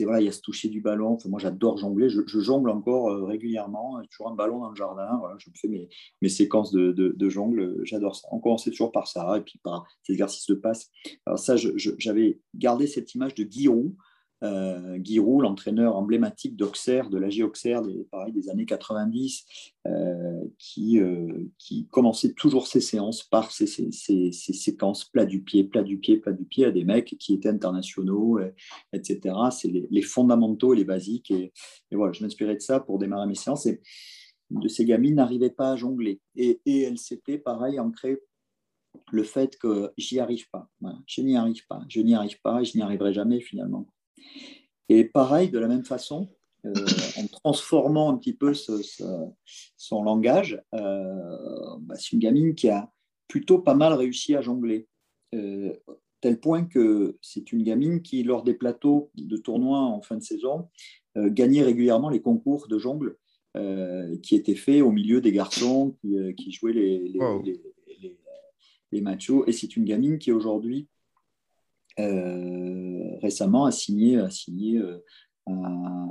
voilà, il y a ce toucher du ballon. Moi, j'adore jongler, je, jongle encore euh, régulièrement, toujours un ballon dans le jardin. Je fais mes, mes séquences de, de, jongle, j'adore ça. On commençait toujours par ça, et puis par ces exercices de passe. Alors, ça, j'avais gardé cette image de Giroud, euh, Giroud, l'entraîneur emblématique d'Auxerre, de l'AG Auxerre des, pareil, des années 90, euh, qui, euh, qui commençait toujours ses séances par ces, séquences plat du pied, plat du pied, plat du pied à des mecs qui étaient internationaux, etc. C'est les, fondamentaux et les basiques. Et, voilà, je m'inspirais de ça pour démarrer mes séances. Et de ces gamines n'arrivaient pas à jongler. Et, et pareil, ancrées le fait que j'y arrive pas. Je n'y arrive pas. Je n'y arrive pas je n'y arriverai jamais finalement. Et pareil, de la même façon, euh, en transformant un petit peu son langage, euh, bah, c'est une gamine qui a plutôt pas mal réussi à jongler. Euh, tel point que c'est une gamine qui, lors des plateaux de tournois en fin de saison, gagnait régulièrement les concours de jongle qui étaient faits au milieu des garçons qui, jouaient les, les, les machos. Et c'est une gamine qui aujourd'hui récemment a signé, euh,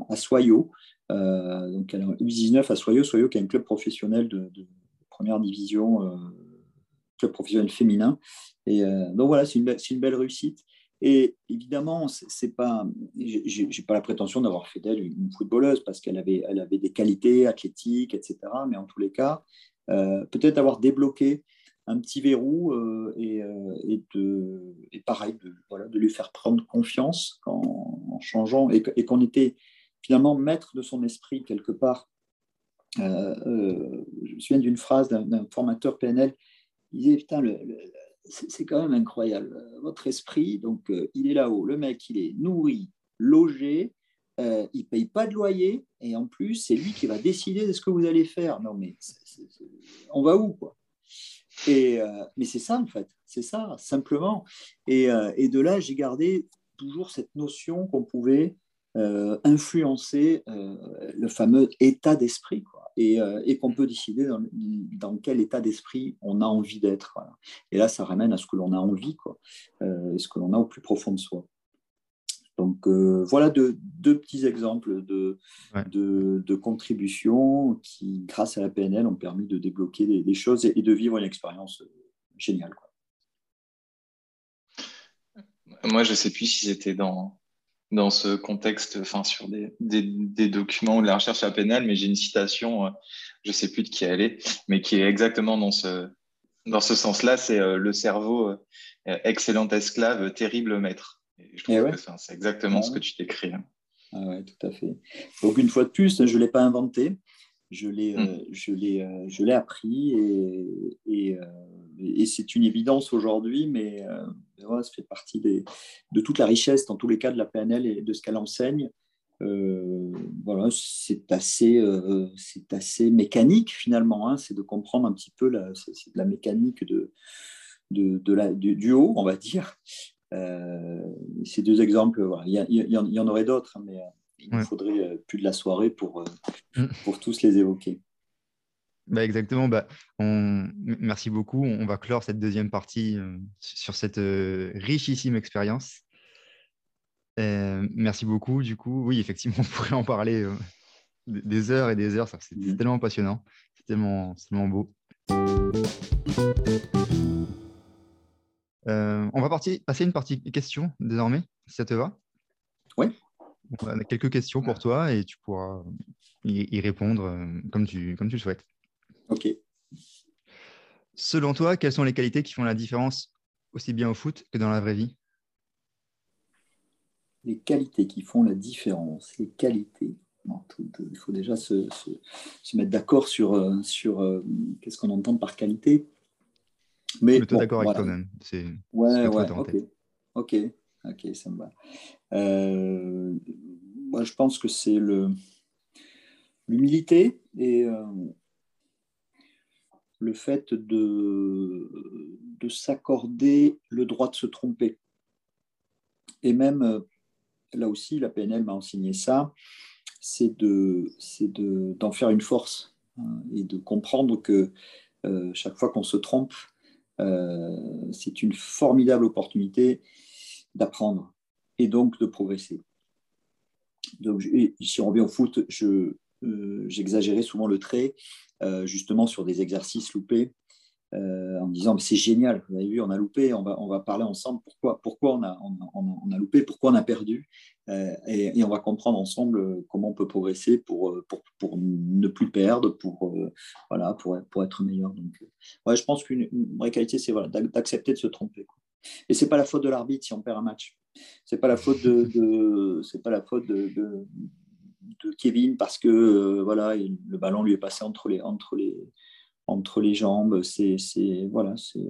à, Soyo. Euh, donc, elle a U19 à Soyo, Soyo qui est un club professionnel de, première division, club professionnel féminin. Et donc voilà, c'est une, une, belle réussite. Et évidemment, c'est pas, j'ai pas la prétention d'avoir fait d'elle une footballeuse parce qu'elle avait, elle avait des qualités athlétiques, etc. Mais en tous les cas, peut-être avoir débloqué un petit verrou euh, euh, et, pareil, de, lui faire prendre confiance en changeant et, qu'on était finalement maître de son esprit quelque part. Euh, je me souviens d'une phrase d'un formateur PNL, il disait, putain, c'est quand même incroyable, votre esprit, donc il est là-haut, le mec, il est nourri, logé, il ne paye pas de loyer, et en plus, c'est lui qui va décider de ce que vous allez faire. Non, mais on va où, quoi? Et, euh, mais c'est ça, en fait, c'est ça, simplement. Et, euh, et de là, j'ai gardé toujours cette notion qu'on pouvait euh, influencer le fameux état d'esprit, et, et qu'on peut décider dans, dans, quel état d'esprit on a envie d'être. Et là, ça ramène à ce que l'on a envie, quoi, et ce que l'on a au plus profond de soi. Donc euh, voilà deux, petits exemples de, de, contributions qui, grâce à la PNL, ont permis de débloquer des, choses et, de vivre une expérience euh, géniale. Moi, je ne sais plus si c'était dans, dans ce contexte, enfin sur des, des, documents ou de la recherche à la PNL, mais j'ai une citation, euh, je ne sais plus de qui elle est, mais qui est exactement dans ce, dans ce sens-là, c'est le cerveau, excellent esclave, terrible maître je trouve eh que c'est exactement ce que tu décris. Hein. Ah ouais, tout à fait. Donc, une fois de plus, je ne l'ai pas inventé. Je l'ai, hmm. euh, je l'ai, euh, je l'ai appris et, et, euh, et, c'est une évidence aujourd'hui, mais voilà, ça fait partie des, de toute la richesse, dans tous les cas, de la PNL et de ce qu'elle enseigne. voilà, c'est assez, c'est assez mécanique finalement. Hein, c'est de comprendre un petit peu la, c'est, de la mécanique de, de, de la, du, haut, on va dire. Euh, ces deux exemples, il, y en aurait d'autres, hein, mais euh, il nous faudrait euh, plus de la soirée pour, mm. pour tous les évoquer. Bah exactement. Bah, on... Merci beaucoup. On va clore cette deuxième partie sur cette richissime expérience. merci beaucoup. Du coup, oui, effectivement, on pourrait en parler des heures et des heures. C'est mm. tellement passionnant. C'est tellement, tellement beau. Euh, on va partir, passer une partie questions désormais, si ça te va. Oui. On a quelques questions pour toi et tu pourras y, répondre euh, comme tu, comme tu le souhaites. OK. Selon toi, quelles sont les qualités qui font la différence aussi bien au foot que dans la vraie vie? Les qualités qui font la différence, les qualités. il faut déjà se, mettre d'accord sur, euh, sur qu'est-ce qu'on entend par qualité. Mais bon, d'accord avec toi-même. C'est ouais, ouais, ok, ok, ok, ça me va. Euh, moi, je pense que c'est le l'humilité et euh, le fait de, de s'accorder le droit de se tromper. Et même, euh, là aussi, la PNL m'a enseigné ça, c'est de, d'en faire une force hein, et de comprendre que chaque fois qu'on se trompe, c'est une formidable opportunité d'apprendre et donc de progresser. Donc, si on revient au foot, j'exagérais souvent le trait, justement sur des exercices loupés euh, en disant c'est génial, vous avez vu, on a loupé, on va, on va parler ensemble pourquoi, pourquoi on, a, on, a loupé, pourquoi on a perdu, euh, et, on va comprendre ensemble comment on peut progresser pour, pour, pour ne plus perdre, pour, euh, voilà, pour, pour être meilleur. Donc, ouais, je pense qu'une vraie qualité, c'est voilà, d'accepter de se tromper. Quoi. Et c'est pas la faute de l'arbitre si on perd un match. C'est pas la faute de, pas la faute de Kevin parce que voilà, le ballon lui est passé entre les, entre les, entre les jambes. C'est voilà, c'est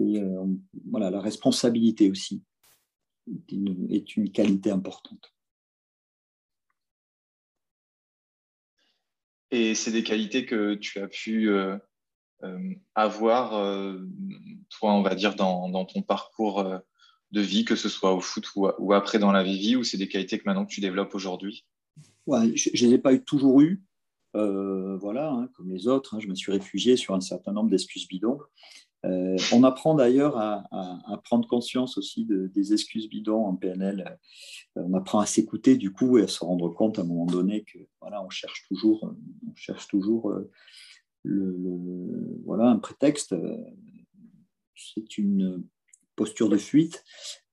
euh, voilà, la responsabilité aussi est une, qualité importante. Et c'est des qualités que tu as pu euh, euh, avoir, toi, on va dire, dans, ton parcours de vie, que ce soit au foot ou, après dans la vie, ou c'est des qualités que maintenant tu développes aujourd'hui? Ouais, Je ne les ai pas toujours eues. Euh, voilà, hein, comme les autres, hein, je me suis réfugié sur un certain nombre d'excuses bidons. Euh, on apprend d'ailleurs à, prendre conscience aussi des excuses bidons en PNL. Euh, on apprend à s'écouter du coup et à se rendre compte à un moment donné que voilà, on cherche toujours, on cherche toujours le, voilà, un prétexte. C'est une posture de fuite.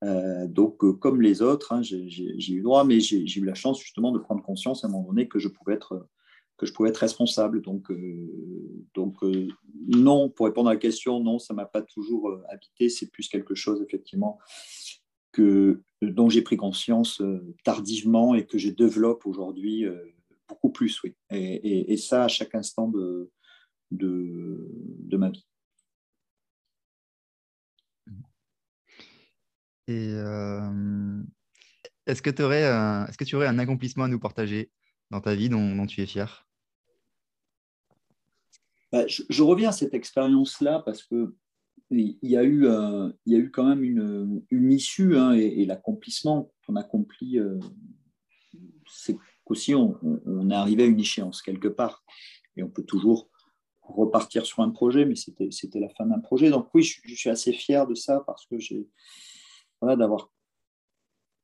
donc, comme les autres, hein, j'ai eu droit, mais j'ai eu la chance justement de prendre conscience à un moment donné que je pouvais être que je pouvais être responsable. Donc, euh, donc euh, non, pour répondre à la question, non, ça ne m'a pas toujours euh, habité. C'est plus quelque chose, effectivement, que, dont j'ai pris conscience tardivement et que je développe aujourd'hui beaucoup plus, oui. Et, ça à chaque instant de, de, ma vie. Et est-ce que, est-ce que tu aurais un accomplissement à nous partager dans ta vie dont tu es fier? Bah, je, reviens à cette expérience-là parce que il y, a eu, euh, il y a eu quand même une, issue hein, et, l'accomplissement qu'on accomplit, euh, c'est qu'aussi on, on, est arrivé à une échéance quelque part et on peut toujours repartir sur un projet, mais c'était la fin d'un projet. Donc oui, je, suis assez fier de ça parce que j'ai voilà,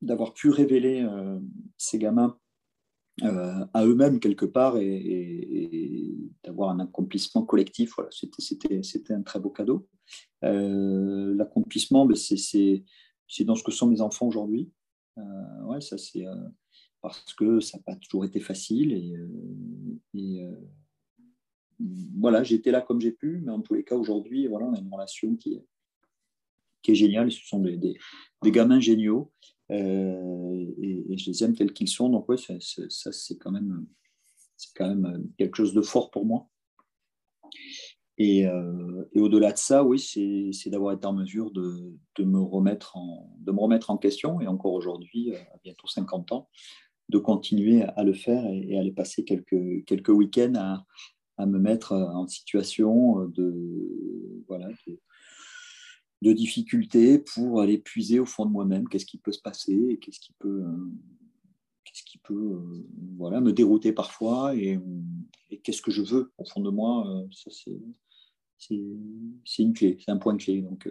d'avoir pu révéler euh, ces gamins euh, à eux-mêmes quelque part et, d'avoir un accomplissement collectif. Voilà, c'était un très beau cadeau. Euh, l'accomplissement, ben, c'est dans ce que sont mes enfants aujourd'hui. Euh, ouais, ça parce que ça n'a pas toujours été facile et, voilà, j'étais là comme j'ai pu, mais en tous les cas aujourd'hui, voilà, on a une relation qui est, qui est géniale. Ce sont des, des, gamins géniaux euh, et, je les aime tels qu'ils sont. Donc, ouais, ça, c'est quand, même, quand même quelque chose de fort pour moi. Et, euh, et au-delà de ça, oui, c'est d'avoir été en mesure de, de, me remettre en, de me remettre en question, et encore aujourd'hui, euh, à bientôt 50 ans, de continuer à le faire et, aller passer quelques, quelques week-ends à, à, me mettre en situation de, voilà, de, de difficultés pour aller puiser au fond de moi-même qu'est-ce qui peut se passer, qu'est-ce qui peut, euh, qu'est-ce qui peut euh, voilà, me dérouter parfois et, qu'est-ce que je veux au fond de moi. Euh, ça, c'est, c'est, une clé, c'est un point de clé. Donc,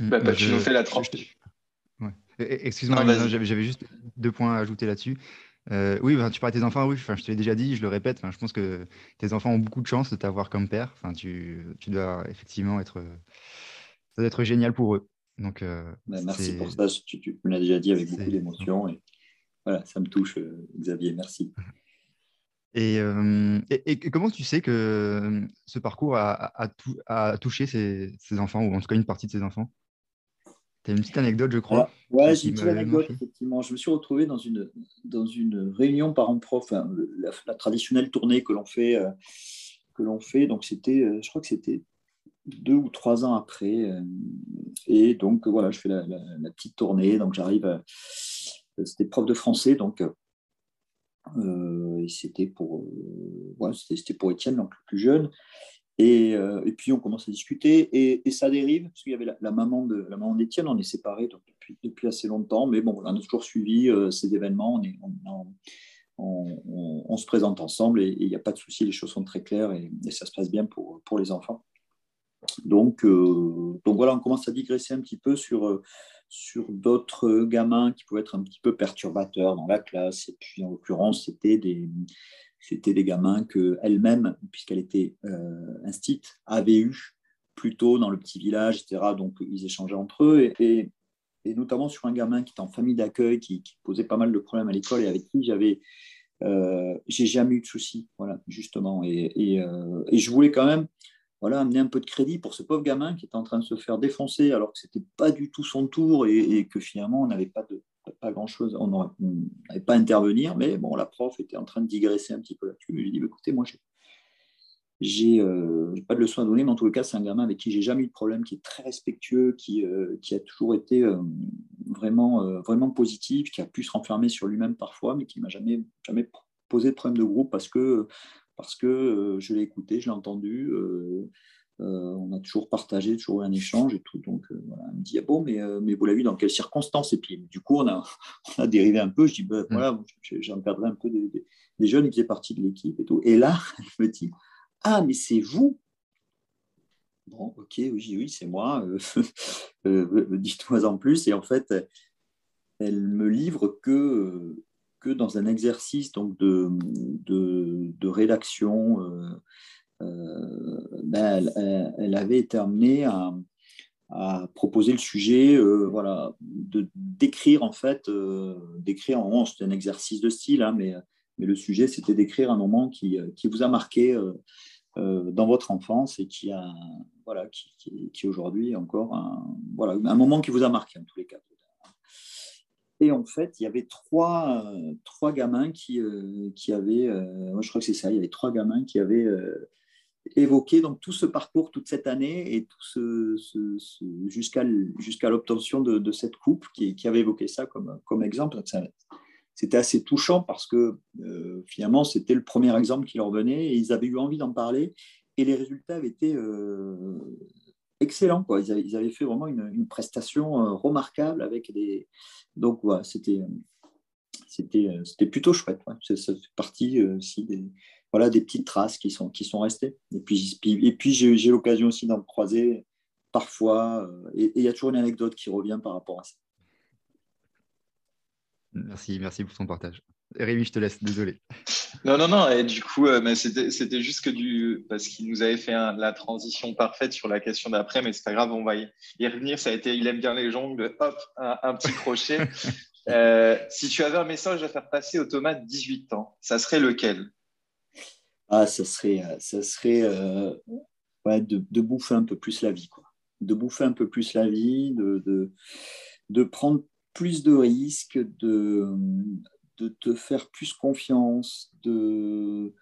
bah, bah, tu nous fais la tranche. Excuse-moi, j'avais juste deux points à ajouter là-dessus. Euh, oui, tu parles de tes enfants, oui, enfin, je te l'ai déjà dit, je le répète, je pense que tes enfants ont beaucoup de chance de t'avoir comme père. Enfin, tu, tu, dois effectivement être, ça doit être génial pour eux. Donc, euh, bah, merci pour ça, tu, me l'as déjà dit avec beaucoup d'émotion. Et voilà, ça me touche, euh, Xavier, merci. Et, et, comment tu sais que ce parcours a, a, touché ses, enfants, ou en tout cas une partie de ses enfants? Tu as une petite anecdote, je crois. Ouais, j'ai une petite anecdote, effectivement. Je me suis retrouvé dans une, dans une réunion parents-prof, hein, la, traditionnelle tournée que l'on fait, euh, que l'on fait. Donc, c'était, euh, je crois que c'était deux ou trois ans après. Euh, et donc, voilà, je fais la, petite tournée. Donc, j'arrive, c'était prof de français, donc c'était pour, ouais, c'était pour Étienne, donc le plus jeune. Euh, et, puis on commence à discuter et, ça dérive, parce qu'il y avait la, maman de la maman d'Étienne, on est séparés depuis, assez longtemps, mais bon, on a toujours suivi euh, ces événements, on, se présente ensemble et il n'y a pas de souci, les choses sont très claires et, ça se passe bien pour, les enfants. Donc, donc voilà, on commence à digresser un petit peu sur, sur d'autres gamins qui pouvaient être un petit peu perturbateurs dans la classe. Et puis, en l'occurrence, c'était des, c'était des gamins qu'elle-même, puisqu'elle était euh, instite, avait eu plutôt dans le petit village, etc. Donc, ils échangeaient entre eux. Et, notamment sur un gamin qui était en famille d'accueil, qui, posait pas mal de problèmes à l'école et avec qui j'avais. Euh, j'ai jamais eu de soucis, voilà, justement. Et, euh, et, je voulais quand même voilà, amener un peu de crédit pour ce pauvre gamin qui était en train de se faire défoncer alors que ce n'était pas du tout son tour et, que finalement on n'avait pas, de, pas grand-chose, on n'avait pas à intervenir, mais bon, la prof était en train de digresser un petit peu là-dessus. Je lui ai dit, bah, écoutez, moi, j'ai euh, pas de leçon à donner, mais en tout cas, c'est un gamin avec qui j'ai jamais eu de problème, qui est très respectueux, qui, euh, qui a toujours été euh, vraiment, vraiment positif, qui a pu se renfermer sur lui-même parfois, mais qui m'a jamais, jamais posé de problème de groupe parce que parce que euh, je l'ai écouté, je l'ai entendu. Euh, euh, on a toujours partagé, toujours eu un échange et tout. Donc, voilà, elle me dit, ah bon, mais, mais vous l'avez vu dans quelles circonstances? Et puis, du coup, on a, on a dérivé un peu. Je dis, ben, voilà, j'en perdrai un peu des, des, jeunes, qui faisaient partie de l'équipe et tout. Et là, elle me dit, ah, mais c'est vous? Bon, ok, oui, oui, c'est moi. Dites-moi en plus. Et en fait, elle me livre que que dans un exercice donc, de, de, rédaction, euh, euh, ben, elle, avait été amenée à, proposer le sujet, euh, voilà, de d'écrire en fait, d'écrire en c'était un exercice de style, hein, mais, mais le sujet c'était d'écrire un moment qui, qui, vous a marqué dans votre enfance et qui a voilà qui, qui, aujourd'hui encore voilà, un moment qui vous a marqué en tous les cas. Et en fait, il y avait trois, euh, trois gamins qui, euh, qui avaient, euh, je crois que c'est ça, il y avait trois gamins qui avaient évoqué donc, tout ce parcours toute cette année et jusqu'à jusqu'à l'obtention de, cette coupe qui, qui, avait évoqué ça comme, comme exemple. C'était assez touchant parce que finalement, c'était le premier exemple qui leur venait et ils avaient eu envie d'en parler et les résultats avaient été excellents. Quoi. Ils, avaient, fait vraiment une, prestation remarquable avec des donc c'était c'était c'était plutôt chouette. Ça, fait partie euh, aussi des voilà des petites traces qui sont restées. Et puis et puis j'ai l'occasion aussi d'en croiser parfois. Euh, et il y a toujours une anecdote qui revient par rapport à ça. Merci, merci pour ton partage. Rémi, je te laisse, désolé. Non, non, non, et du coup, euh, c'était juste que du. Parce qu'il nous avait fait la transition parfaite sur la question d'après, mais c'est pas grave, on va y, revenir. Ça a été il aime bien les jongles, hop, un, petit crochet. Euh, si tu avais un message à faire passer au Thomas de 18 ans, ça serait lequel? Ah, ça serait, ça serait ouais, de, de, bouffer un peu plus la vie, quoi. De bouffer un peu plus la vie, de, de, de prendre plus de risques, de, de te faire plus confiance, de,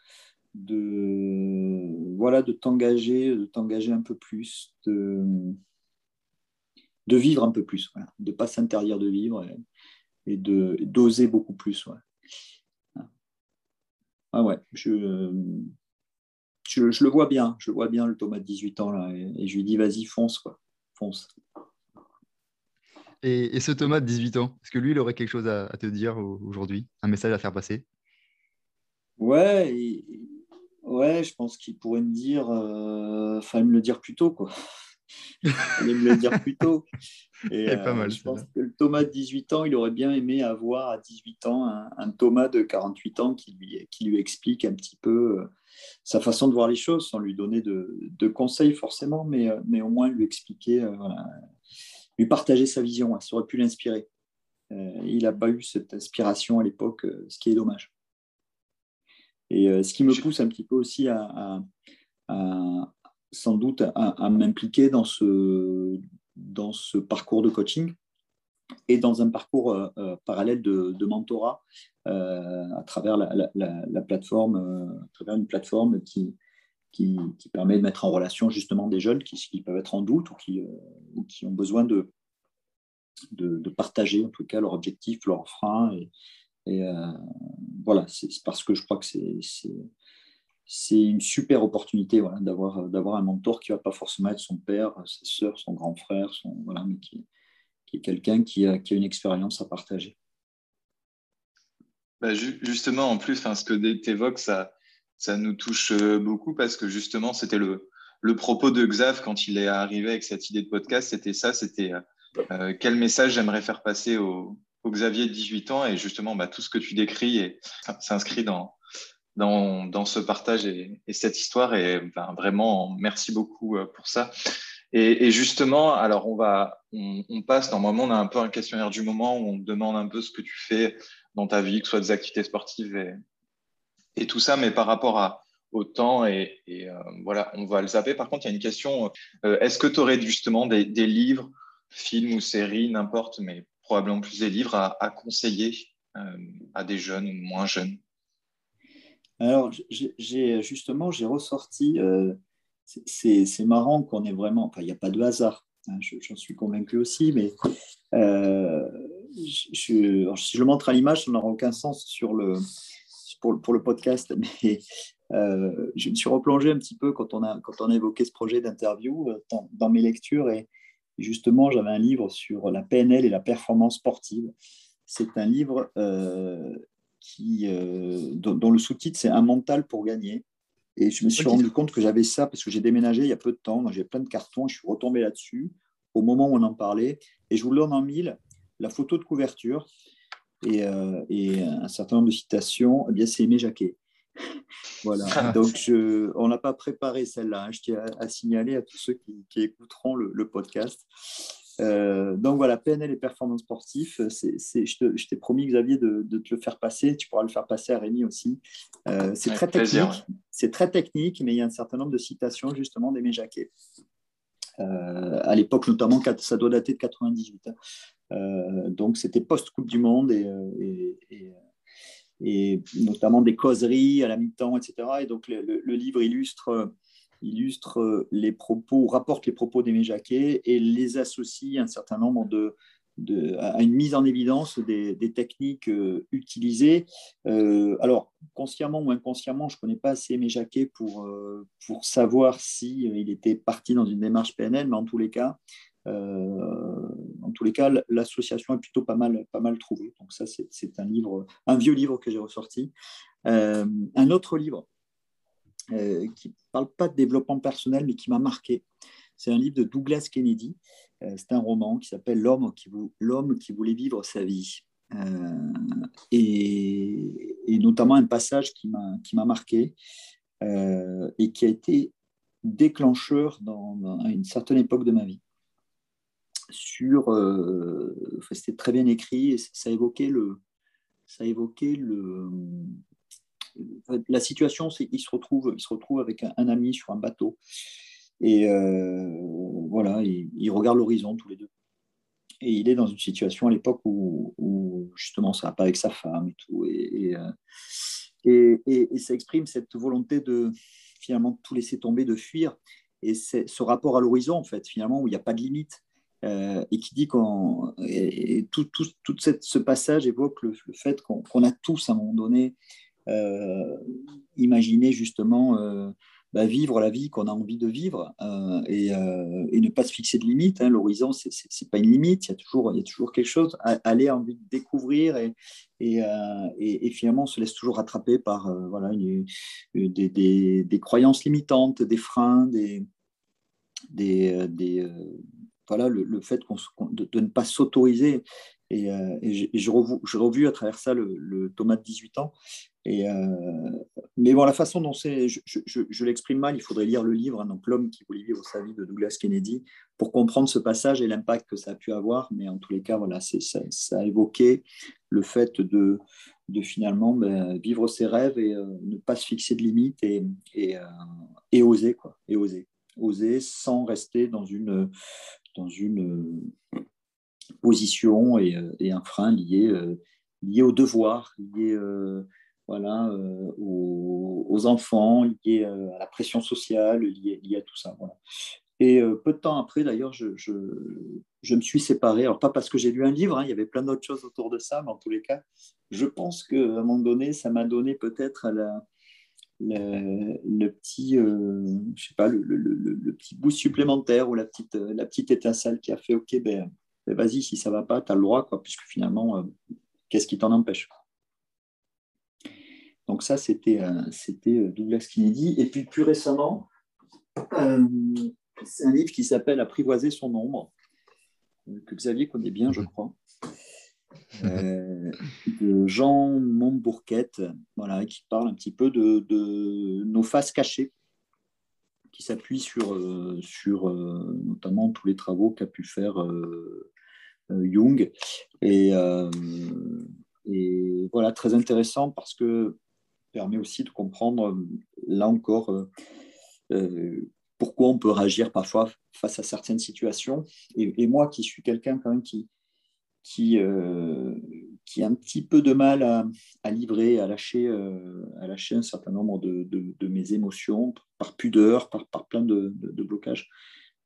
voilà, de t'engager, de t'engager un peu plus, de, vivre un peu plus, de pas s'interdire de vivre et, d'oser beaucoup plus. Ah ouais, je, le vois bien, je vois bien le Thomas de 18 ans et je lui dis vas-y fonce quoi, fonce. Et, ce Thomas de 18 ans, est-ce que lui, il aurait quelque chose à, te dire aujourd'hui, un message à faire passer? Ouais, ouais, je pense qu'il pourrait me dire, euh, fallait me le dire plus tôt, quoi. il fallait me le dire plus tôt. Et, pas euh, mal, je pense que le Thomas de 18 ans, il aurait bien aimé avoir à 18 ans un, Thomas de 48 ans qui lui, qui lui explique un petit peu euh, sa façon de voir les choses, sans lui donner de, de conseils forcément, mais, mais au moins lui expliquer voilà, lui partager sa vision, ça aurait pu l'inspirer. Euh, il n'a pas eu cette inspiration à l'époque, euh, ce qui est dommage. Et euh, ce qui me pousse un petit peu aussi à, sans doute à, m'impliquer dans ce, dans ce parcours de coaching et dans un parcours parallèle de, mentorat à travers la, plateforme, à travers une plateforme qui, qui, permet de mettre en relation justement des jeunes qui, peuvent être en doute ou qui, euh, ont besoin de, de, partager en tout cas leur objectif, leurs freins. Et, euh, voilà, c'est parce que je crois que c'est une super opportunité voilà, d'avoir un mentor qui ne va pas forcément être son père, sa soeur, son grand frère, son, voilà, mais qui, est quelqu'un qui a, qui a une expérience à partager. Bah, justement, en plus, ce que tu évoques, ça, ça nous touche euh, beaucoup parce que justement, c'était le, le propos de Xav quand il est arrivé avec cette idée de podcast, c'était ça, c'était quel message j'aimerais faire passer au, Xavier de 18 ans et justement bah, tout ce que tu décris s'inscrit dans, dans, ce partage et, cette histoire et ben, vraiment merci beaucoup pour ça. Et, justement, alors on va, on, passe normalement, on a un peu un questionnaire du moment où on demande un peu ce que tu fais dans ta vie, que ce soit des activités sportives et, et tout ça, mais par rapport au temps et, euh, voilà, on va le zapper. Par contre, il y a une question euh, est-ce que tu aurais justement des, livres, films ou séries, n'importe, mais probablement plus des livres à, conseiller euh, à des jeunes ou moins jeunes? Alors, j'ai justement, j'ai ressorti c'est marrant qu'on ait vraiment, enfin, il n'y a pas de hasard, hein, j'en suis convaincu aussi, mais si je le montre à l'image, ça n'aura aucun sens sur le, pour, pour le podcast, mais euh, je me suis replongé un petit peu quand on a, quand on a évoqué ce projet d'interview euh, dans, mes lectures, et justement, j'avais un livre sur la PNL et la performance sportive. C'est un livre qui, dont le sous-titre, c'est Un mental pour gagner. Et je me suis rendu compte que j'avais ça parce que j'ai déménagé il y a peu de temps. J'ai plein de cartons. Je suis retombé là-dessus au moment où on en parlait. Et je vous le donne en mille. La photo de couverture et, euh, un certain nombre de citations, eh bien, c'est Aimé Jacquet. voilà. Ah. Donc, je, on n'a pas préparé celle-là. Hein. Je tiens à, signaler à tous ceux qui, écouteront le podcast. Euh, donc voilà, PNL et performance sportive, je t'ai promis, Xavier, de, te le faire passer. Tu pourras le faire passer à Rémi aussi. Euh, c'est très technique. C'est très technique, mais il y a un certain nombre de citations justement d'Aimé Jacquet. Euh, à l'époque, notamment, ça doit dater de 98. Hein. Donc c'était post-Coupe du Monde et, et, notamment des causeries à la mi-temps, etc. Et donc le livre illustre illustre euh, les propos, rapporte les propos d'Aimé Jacquet et les associe un certain nombre de, à une mise en évidence des, techniques euh, utilisées. Euh, alors, consciemment ou inconsciemment, je ne connais pas assez Aimé Jacquet pour, pour savoir s'il il était parti dans une démarche PNL, mais en tous les cas, en tous les cas, l'association est plutôt pas mal, pas mal trouvée. Donc ça, c'est un livre, un vieux livre que j'ai ressorti. un autre livre euh, qui ne parle pas de développement personnel, mais qui m'a marqué. C'est un livre de Douglas Kennedy. Euh, c'est un roman qui s'appelle L'homme qui, voulait vivre sa vie. Euh, et, notamment un passage qui m'a marqué et qui a été déclencheur dans, à une certaine époque de ma vie. Sur, c'était très bien écrit et ça évoquait le, ça évoquait le, la situation, c'est qu'il se retrouve, il se retrouve avec un, ami sur un bateau. Et euh, voilà, il, regarde l'horizon tous les deux. Et il est dans une situation à l'époque où, justement ça va pas avec sa femme et tout. Et, et, et, ça exprime cette volonté de finalement tout laisser tomber, de fuir. Et ce rapport à l'horizon, en fait, finalement, où il n'y a pas de limite. Euh, et qui dit qu'on. tout, tout, tout cette, ce passage évoque le, fait qu'on a tous à un moment donné euh, imaginer justement euh, bah, vivre la vie qu'on a envie de vivre euh, et, ne pas se fixer de limites. Hein. L'horizon, ce n'est pas une limite, il y, a toujours, il y a toujours quelque chose. Aller envie de découvrir et, et, finalement, on se laisse toujours rattraper par voilà, des, des, croyances limitantes, des freins, des, des, voilà, le, fait de, ne pas s'autoriser. Et, j'ai revu, à travers ça le, Thomas de 18 ans et, euh, mais bon, la façon dont c'est, je, l'exprime mal, il faudrait lire le livre, hein, donc L'homme qui voulait vivre sa vie de Douglas Kennedy, pour comprendre ce passage et l'impact que ça a pu avoir. Mais en tous les cas, voilà, ça, a évoqué le fait de, de finalement ben, vivre ses rêves et euh, ne pas se fixer de limites et, et, euh, et, oser, quoi, et oser. Oser sans rester dans une, dans une position et, un frein lié, lié au devoir, lié voilà, euh, aux, enfants, euh, à la pression sociale, liés, à tout ça. Voilà. Et euh, peu de temps après, d'ailleurs, je, je, je, me suis séparé. Alors, pas parce que j'ai lu un livre, hein, il y avait plein d'autres choses autour de ça, mais en tous les cas, je pense qu'à un moment donné, ça m'a donné peut-être la, le, petit, je sais pas, le, le, le, petit boost supplémentaire ou la petite, la petite étincelle qui a fait, OK, ben, ben vas-y, si ça va pas, tu as le droit, quoi, puisque finalement, qu'est-ce qui t'en empêche? Donc ça, c'était euh, euh, Douglas Kennedy. Et puis plus récemment, C'est un livre qui s'appelle Apprivoiser son ombre, que Xavier connaît bien, je crois. De Jean Montbourquette, voilà, qui parle un petit peu de, nos faces cachées qui s'appuie sur, euh, sur euh, notamment tous les travaux qu'a pu faire euh, Jung. Et, voilà, très intéressant parce que permet aussi de comprendre, là encore, pourquoi on peut réagir parfois face à certaines situations. Et, moi, qui suis quelqu'un qui, qui, euh, qui a un petit peu de mal à, livrer, à lâcher, euh, à lâcher un certain nombre de, mes émotions par pudeur, par, plein de, blocages.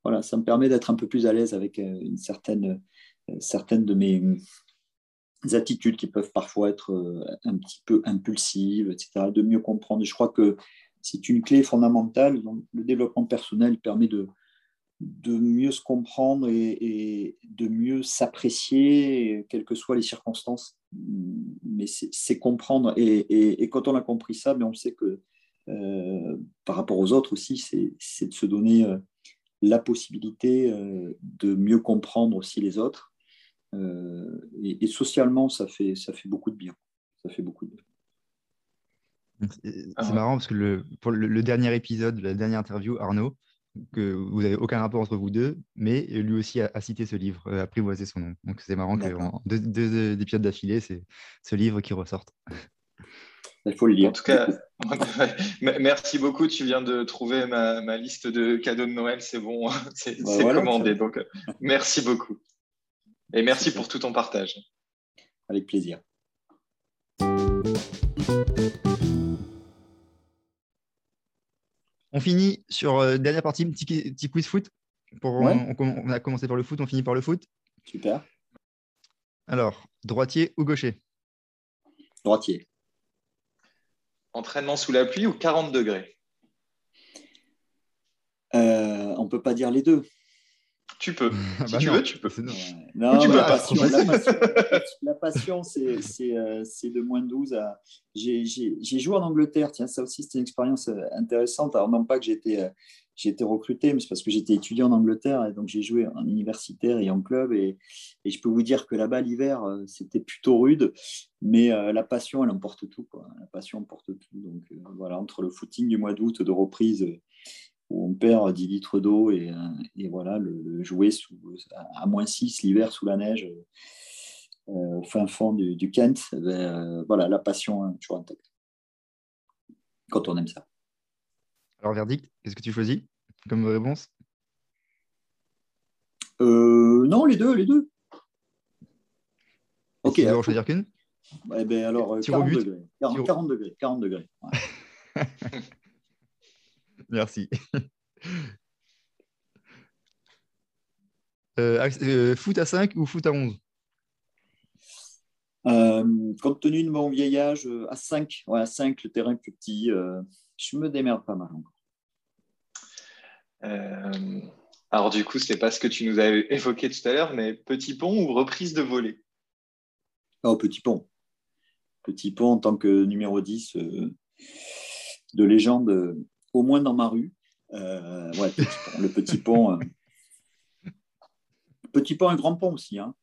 Voilà, ça me permet d'être un peu plus à l'aise avec euh, une certaine, certaines de mes attitudes qui peuvent parfois être un petit peu impulsives, etc., de mieux comprendre. je crois que c'est une clé fondamentale. Le développement personnel permet de, de mieux se comprendre et, de mieux s'apprécier, quelles que soient les circonstances. Mais c'est comprendre. Et, quand on a compris ça, mais ben, on sait que euh, par rapport aux autres aussi, c'est de se donner euh, la possibilité euh, de mieux comprendre aussi les autres. Et, socialement, ça fait, ça fait beaucoup de bien. Ça fait beaucoup de bien. C'est ah marrant parce que le, pour le, dernier épisode, la dernière interview, Arnaud, que vous n'avez aucun rapport entre vous deux, mais lui aussi a, cité ce livre, euh, Apprivoiser son nom. Donc c'est marrant que deux, deux, épisodes d'affilée, c'est ce livre qui ressorte. Il faut le lire. En tout cas, merci beaucoup. Tu viens de trouver ma, liste de cadeaux de Noël. C'est bon, c'est bah commandé. Donc, merci beaucoup. Et merci pour tout ton partage. Avec plaisir. On finit sur euh, dernière partie, petit, petit quiz foot. Pour, on, a commencé par le foot, on finit par le foot. Super. Alors, droitier ou gaucher? Droitier. Entraînement sous la pluie ou 40 degrés? Euh, On ne peut pas dire les deux. Tu peux. si bah tu veux, tu peux. Non, tu la, passion, la, passion, c'est euh, de moins de 12 à. J'ai joué en Angleterre, tiens, ça aussi, c'était une expérience euh, intéressante. Alors, non pas que j'ai été, euh, été, recruté, mais c'est parce que j'étais étudiant en Angleterre, et donc j'ai joué en universitaire et en club. Et, et je peux vous dire que là-bas, l'hiver, c'était plutôt rude, mais la passion, elle emporte tout. Quoi. La passion emporte tout. Donc, voilà, entre le footing du mois d'août de reprise où on perd 10 litres d'eau et, et, voilà, le, jouer sous, à moins 6 l'hiver sous la neige euh, au fin fond du, Kent, eh ben, euh, voilà, la passion hein, toujours intacte. Quand on aime ça. Alors, verdict, qu'est-ce que tu choisis comme réponse? Euh, Non, les deux, les deux. Ok. Tu veux en choisir qu'une? eh ben alors, 40 degrés. 40, degrés. 40 degrés. Merci. Euh, euh, foot à 5 ou foot à 11 euh, Compte tenu de mon vieillage, à 5, ouais, à 5 le terrain plus petit, je me démerde pas mal encore. alors du coup, ce n'est pas ce que tu nous as évoqué tout à l'heure, mais petit pont ou reprise de volée? Oh, petit pont. Petit pont en tant que numéro 10 de légende au moins dans ma rue. Euh, ouais, le petit pont. Euh, petit pont et grand pont aussi. Hein.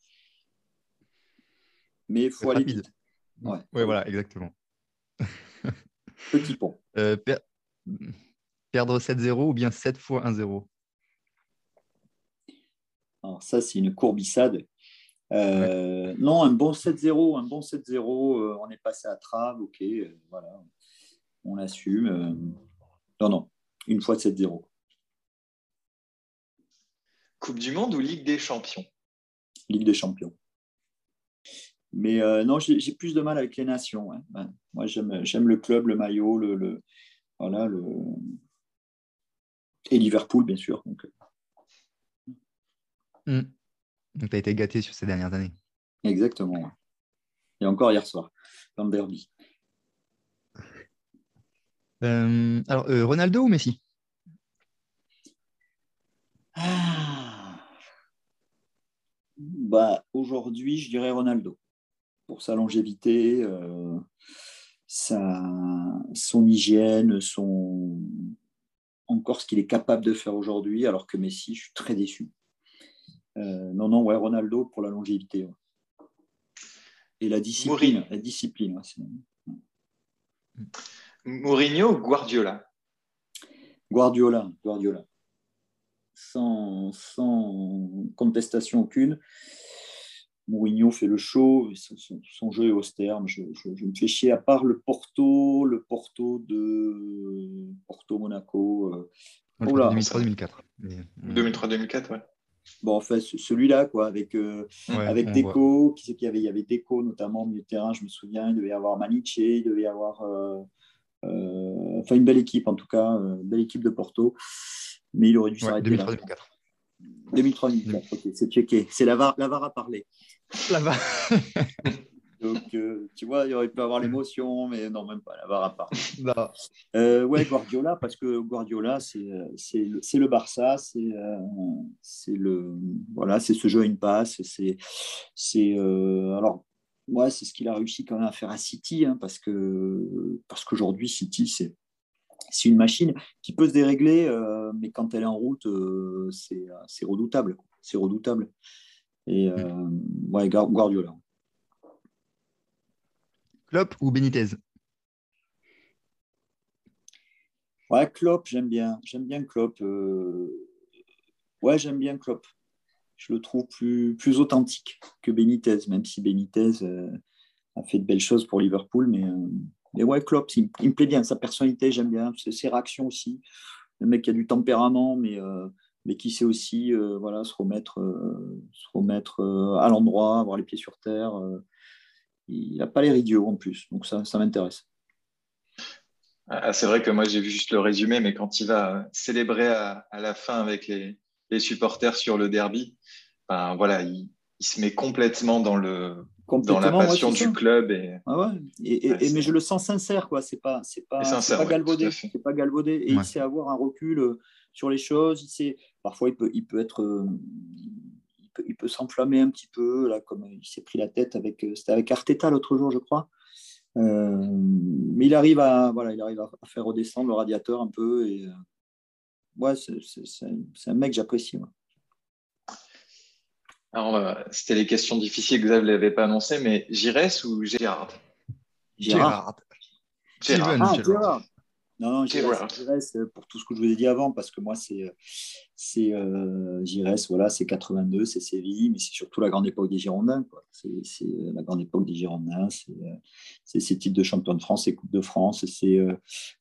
Mais il faut aller vite. Ouais. voilà, exactement. petit pont. Euh, perdre 7-0 ou bien 7 fois 1-0 Alors ça, c'est une courbissade. Non, un bon 7-0, un bon 7-0, on est passé à trave, ok, voilà, on assume. Non, non, une fois 7-0. Coupe du Monde ou Ligue des Champions? Ligue des Champions. Mais euh, non, j'ai plus de mal avec les nations. Moi, j'aime le club, le maillot, le, voilà, le... et Liverpool, bien sûr. Donc, hmm. tu as été gâté sur ces dernières années. Exactement. Et encore hier soir, dans le derby. Euh, alors, euh, Ronaldo ou Messi? Ah. bah, Aujourd'hui, je dirais Ronaldo. Pour sa longévité, euh, sa, son hygiène, son, encore ce qu'il est capable de faire aujourd'hui, alors que Messi, je suis très déçu. non, non, ouais, Ronaldo pour la longévité. Et la discipline. La discipline Mourinho ou Guardiola? Guardiola, Guardiola. Sans, sans contestation aucune. Mourinho fait le show, son, jeu est austère. Je, je, me fais chier, à part le Porto, le Porto de Porto-Monaco. 2003-2004. 2003-2004, ouais. Bon, en fait, celui-là, quoi, avec, euh, avec Deco, qui c'est qu'il y avait Il y avait Deco, notamment au milieu de terrain, je me souviens, il devait y avoir Maniche, il devait y avoir. Euh, enfin, une belle équipe, en tout cas, une belle équipe de Porto. Mais il aurait dû s'arrêter. 2003-2004. 2003-2004, ok, c'est checké. C'est la VAR, la VAR à parler. La VAR. Donc, euh, tu vois, il aurait pu avoir l'émotion, mais non, même pas, la à part. Euh, ouais, Guardiola, parce que Guardiola, c'est le, le Barça, c'est euh, le voilà, c'est ce jeu à une passe, c'est alors ouais, c'est ce qu'il a réussi quand même à faire à City, hein, parce que parce qu'aujourd'hui City, c'est c'est une machine qui peut se dérégler, euh, mais quand elle est en route, euh, c'est redoutable. C'est redoutable. Et euh, ouais, Guardiola. Klopp ou Benitez? Ouais, Klopp, j'aime bien. J'aime bien Klopp. Ouais, j'aime bien Klopp. Je le trouve plus, plus authentique que Benitez, même si Benitez a fait de belles choses pour Liverpool, mais mais ouais, Klopp, il, me plaît bien. Sa personnalité, j'aime bien. Ses, réactions aussi. Le mec qui a du tempérament, mais, euh, mais qui sait aussi euh, voilà, se remettre, euh, se remettre à l'endroit, avoir les pieds sur terre. il n'a pas l'air idiot en plus. Donc ça, ça m'intéresse. Ah, c'est vrai que moi, j'ai vu juste le résumé, mais quand il va célébrer à, la fin avec les, les, supporters sur le derby, ben, voilà, il, il se met complètement dans le dans la passion du club et, ah et, mais je le sens sincère quoi. C'est pas c'est pas, pas galvaudé. c'est pas galvaudé. Et il sait avoir un recul euh, sur les choses. Il sait parfois il peut il peut être euh, il peut, s'enflammer un petit peu là comme il s'est pris la tête avec euh, c'était avec Arteta l'autre jour je crois. Mais il arrive à voilà il arrive à faire redescendre le radiateur un peu et ouais c'est un mec que j'apprécie alors, euh, c'était les questions difficiles que Xav ne l'avait pas annoncé, mais Giresse ou Gérard? Gérard. Gérard. Ah, Gérard. Non, non, Gérard. Euh, pour tout ce que je vous ai dit avant, parce que moi, c'est c'est euh, voilà, c'est 82, c'est Séville, mais c'est surtout la grande époque des Girondins. C'est la grande époque des Girondins, c'est ces titres de champion de France et Coupe de France. C'est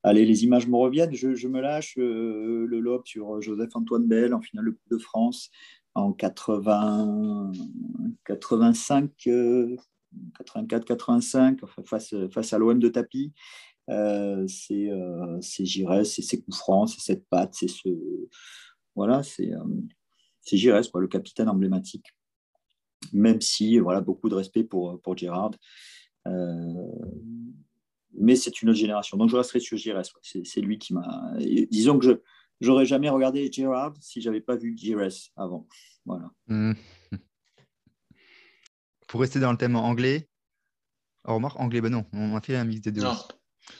allez, les images me reviennent, je, je me lâche le lob sur Joseph-Antoine Bell en finale de Coupe de France en 80, 85, 84, 85, face, face à l'OM de tapis. Euh, c'est euh, Giresse, c'est ses coups francs, c'est cette patte, c'est ce. Voilà, c'est euh, Giresse, le capitaine emblématique. Même si, voilà, beaucoup de respect pour, pour Gérard. Euh, mais c'est une autre génération. Donc je resterai sur Giresse. C'est lui qui m'a. Disons que je, j'aurais jamais regardé Gerard si j'avais pas vu Giresse avant. Voilà. Hmm. Pour rester dans le thème anglais, oh, remarque, anglais, ben non, on a fait un mix des deux.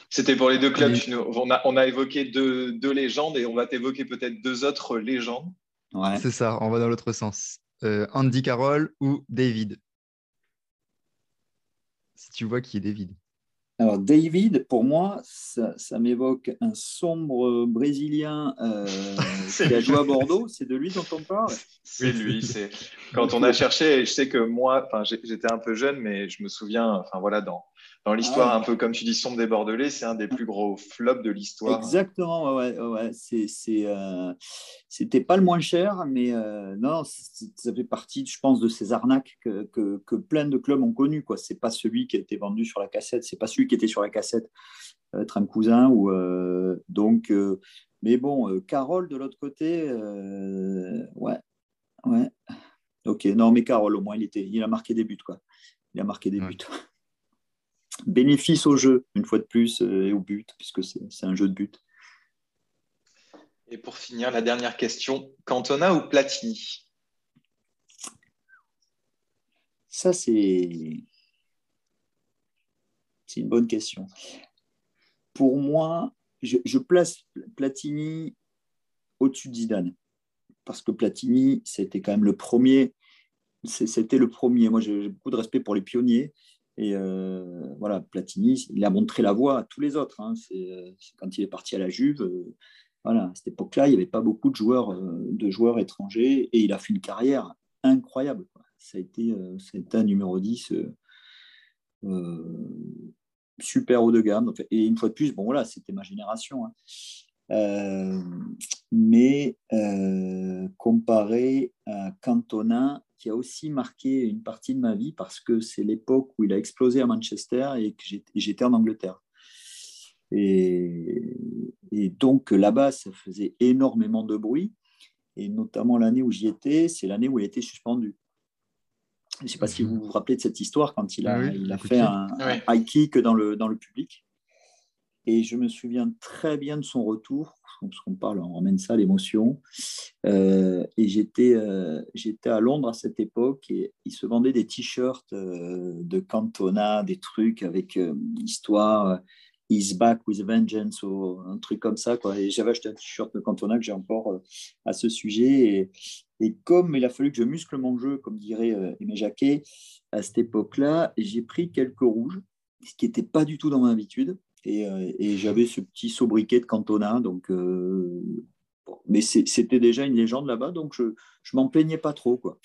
C'était pour les deux clubs. On, a, on a évoqué deux, deux, légendes et on va t'évoquer peut-être deux autres légendes. Ouais. C'est ça, on va dans l'autre sens. Euh, Andy Carroll ou David? Si tu vois qui est David. Alors, David, pour moi, ça, m'évoque un sombre Brésilien euh, qui a joué à Bordeaux. C'est de lui dont on parle? C'est lui. C'est quand on a cherché. Je sais que moi, j'étais un peu jeune, mais je me souviens. Enfin voilà, dans dans l'histoire, ah un peu comme tu dis, Sombre des Bordelais, c'est un des plus gros flops de l'histoire. Exactement, ouais, ouais. Euh, c'était pas le moins cher, mais euh, non, ça fait partie, je pense, de ces arnaques que, que, plein de clubs ont connu. Ce n'est pas celui qui a été vendu sur la cassette, c'est pas celui qui était sur la cassette, euh, un Cousin. Ou, euh, donc, mais bon, Carole de l'autre côté, ouais, ouais. Ok, non, mais Carole, au moins, il, était, il a marqué des buts. Quoi. Il a marqué des buts bénéfice au jeu, une fois de plus, euh, et au but, puisque c'est un jeu de but. Et pour finir, la dernière question, Cantona ou Platini? Ça, c'est une bonne question. Pour moi, je, place Platini au-dessus de Zidane. Parce que Platini, c'était quand même le premier. C'était le premier. Moi, j'ai beaucoup de respect pour les pionniers. Et euh, voilà, Platini, il a montré la voie à tous les autres. Hein. C'est quand il est parti à la Juve. Euh, voilà, à cette époque-là, il n'y avait pas beaucoup de joueurs, euh, étrangers et il a fait une carrière incroyable. Ça a été, un numéro 10 super haut de gamme. Et une fois de plus, bon voilà, c'était ma génération. Hein. Mais comparé à Cantona, qui a aussi marqué une partie de ma vie parce que c'est l'époque où il a explosé à Manchester et que j'étais en Angleterre. Et, donc là-bas, ça faisait énormément de bruit. Et notamment l'année où j'y étais, c'est l'année où il a été suspendu. Je ne sais pas si vous vous rappelez de cette histoire quand il a, il a fait un, high kick dans le, dans le public. Et je me souviens très bien de son retour, parce qu'on parle, on ramène ça l'émotion. Euh, et j'étais, euh, j'étais à Londres à cette époque et il se vendait des t-shirts euh, de Cantona, des trucs avec histoire He's back with vengeance ou un truc comme ça. Et j'avais acheté un t-shirt de Cantona que j'ai encore à ce sujet. Et, et, comme il a fallu que je muscle mon jeu, comme dirait Aimé Jacquet, à cette époque-là, j'ai pris quelques rouges, ce qui n'était pas du tout dans mon habitude. Euh, et, j'avais ce petit sobriquet de Cantona. Donc, euh, mais c'était déjà une légende là-bas, donc je ne m'en plaignais pas trop. Quoi.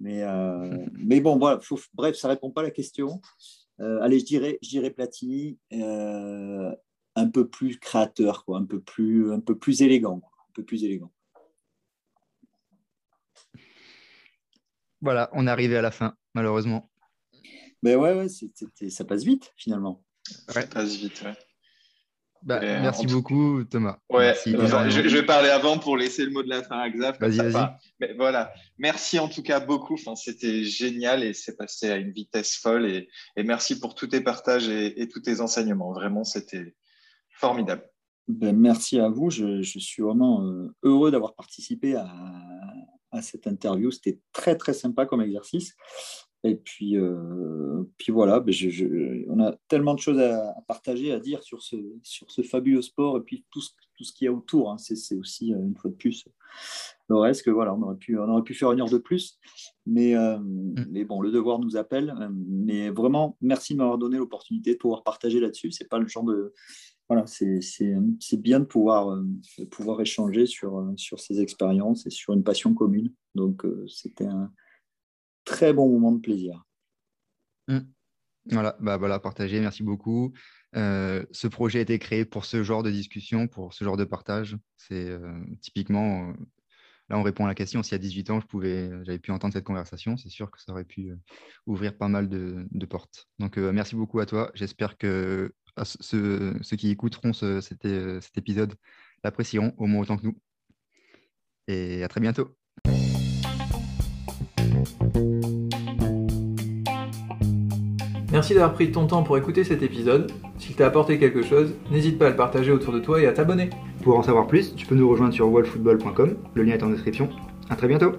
Mais, euh, mais bon, voilà, bref, ça ne répond pas à la question. allez, je dirais, je dirais Platini, un peu plus créateur, quoi, un, peu plus, un peu plus élégant. un peu plus élégant. Voilà, on est arrivé à la fin, malheureusement. Mais ouais, ouais ça passe vite finalement. Ça passe vite, bah, merci beaucoup, Thomas. Ouais, je, vais parler avant pour laisser le mot de la fin à Xav. Vas-y, vas-y. Mais voilà, merci en tout cas beaucoup. Enfin, C'était génial et c'est passé à une vitesse folle. Et, et, merci pour tous tes partages et, tous tes enseignements. Vraiment, c'était formidable. Ben, merci à vous. Je, je suis vraiment euh, heureux d'avoir participé à, à cette interview. C'était très, très sympa comme exercice. Et puis, euh, puis voilà, ben on a tellement de choses à, partager, à dire sur ce, sur ce fabuleux sport et puis tout ce, tout ce qu'il y a autour. Hein. C'est aussi, euh, une fois de plus, le reste que voilà, on aurait pu, on aurait pu faire une heure de plus. Mais, euh, mm. mais bon, le devoir nous appelle. Mais vraiment, merci de m'avoir donné l'opportunité de pouvoir partager là-dessus. C'est pas le genre de. Voilà, c'est bien de pouvoir, pouvoir échanger sur, sur ces expériences et sur une passion commune. Donc, c'était un très bon moment de plaisir. Mmh. Voilà, bah voilà, partagé, merci beaucoup. Euh, ce projet a été créé pour ce genre de discussion, pour ce genre de partage. C'est euh, typiquement, euh, là on répond à la question, si à 18 ans j'avais pu entendre cette conversation, c'est sûr que ça aurait pu ouvrir pas mal de, portes. Donc merci beaucoup à toi. J'espère que ceux, qui écouteront cet épisode l'apprécieront au moins autant que nous. Et à très bientôt. Merci d'avoir pris ton temps pour écouter cet épisode. S'il t'a apporté quelque chose, n'hésite pas à le partager autour de toi et à t'abonner. Pour en savoir plus, tu peux nous rejoindre sur wallfootball.com, le lien est en description. A très bientôt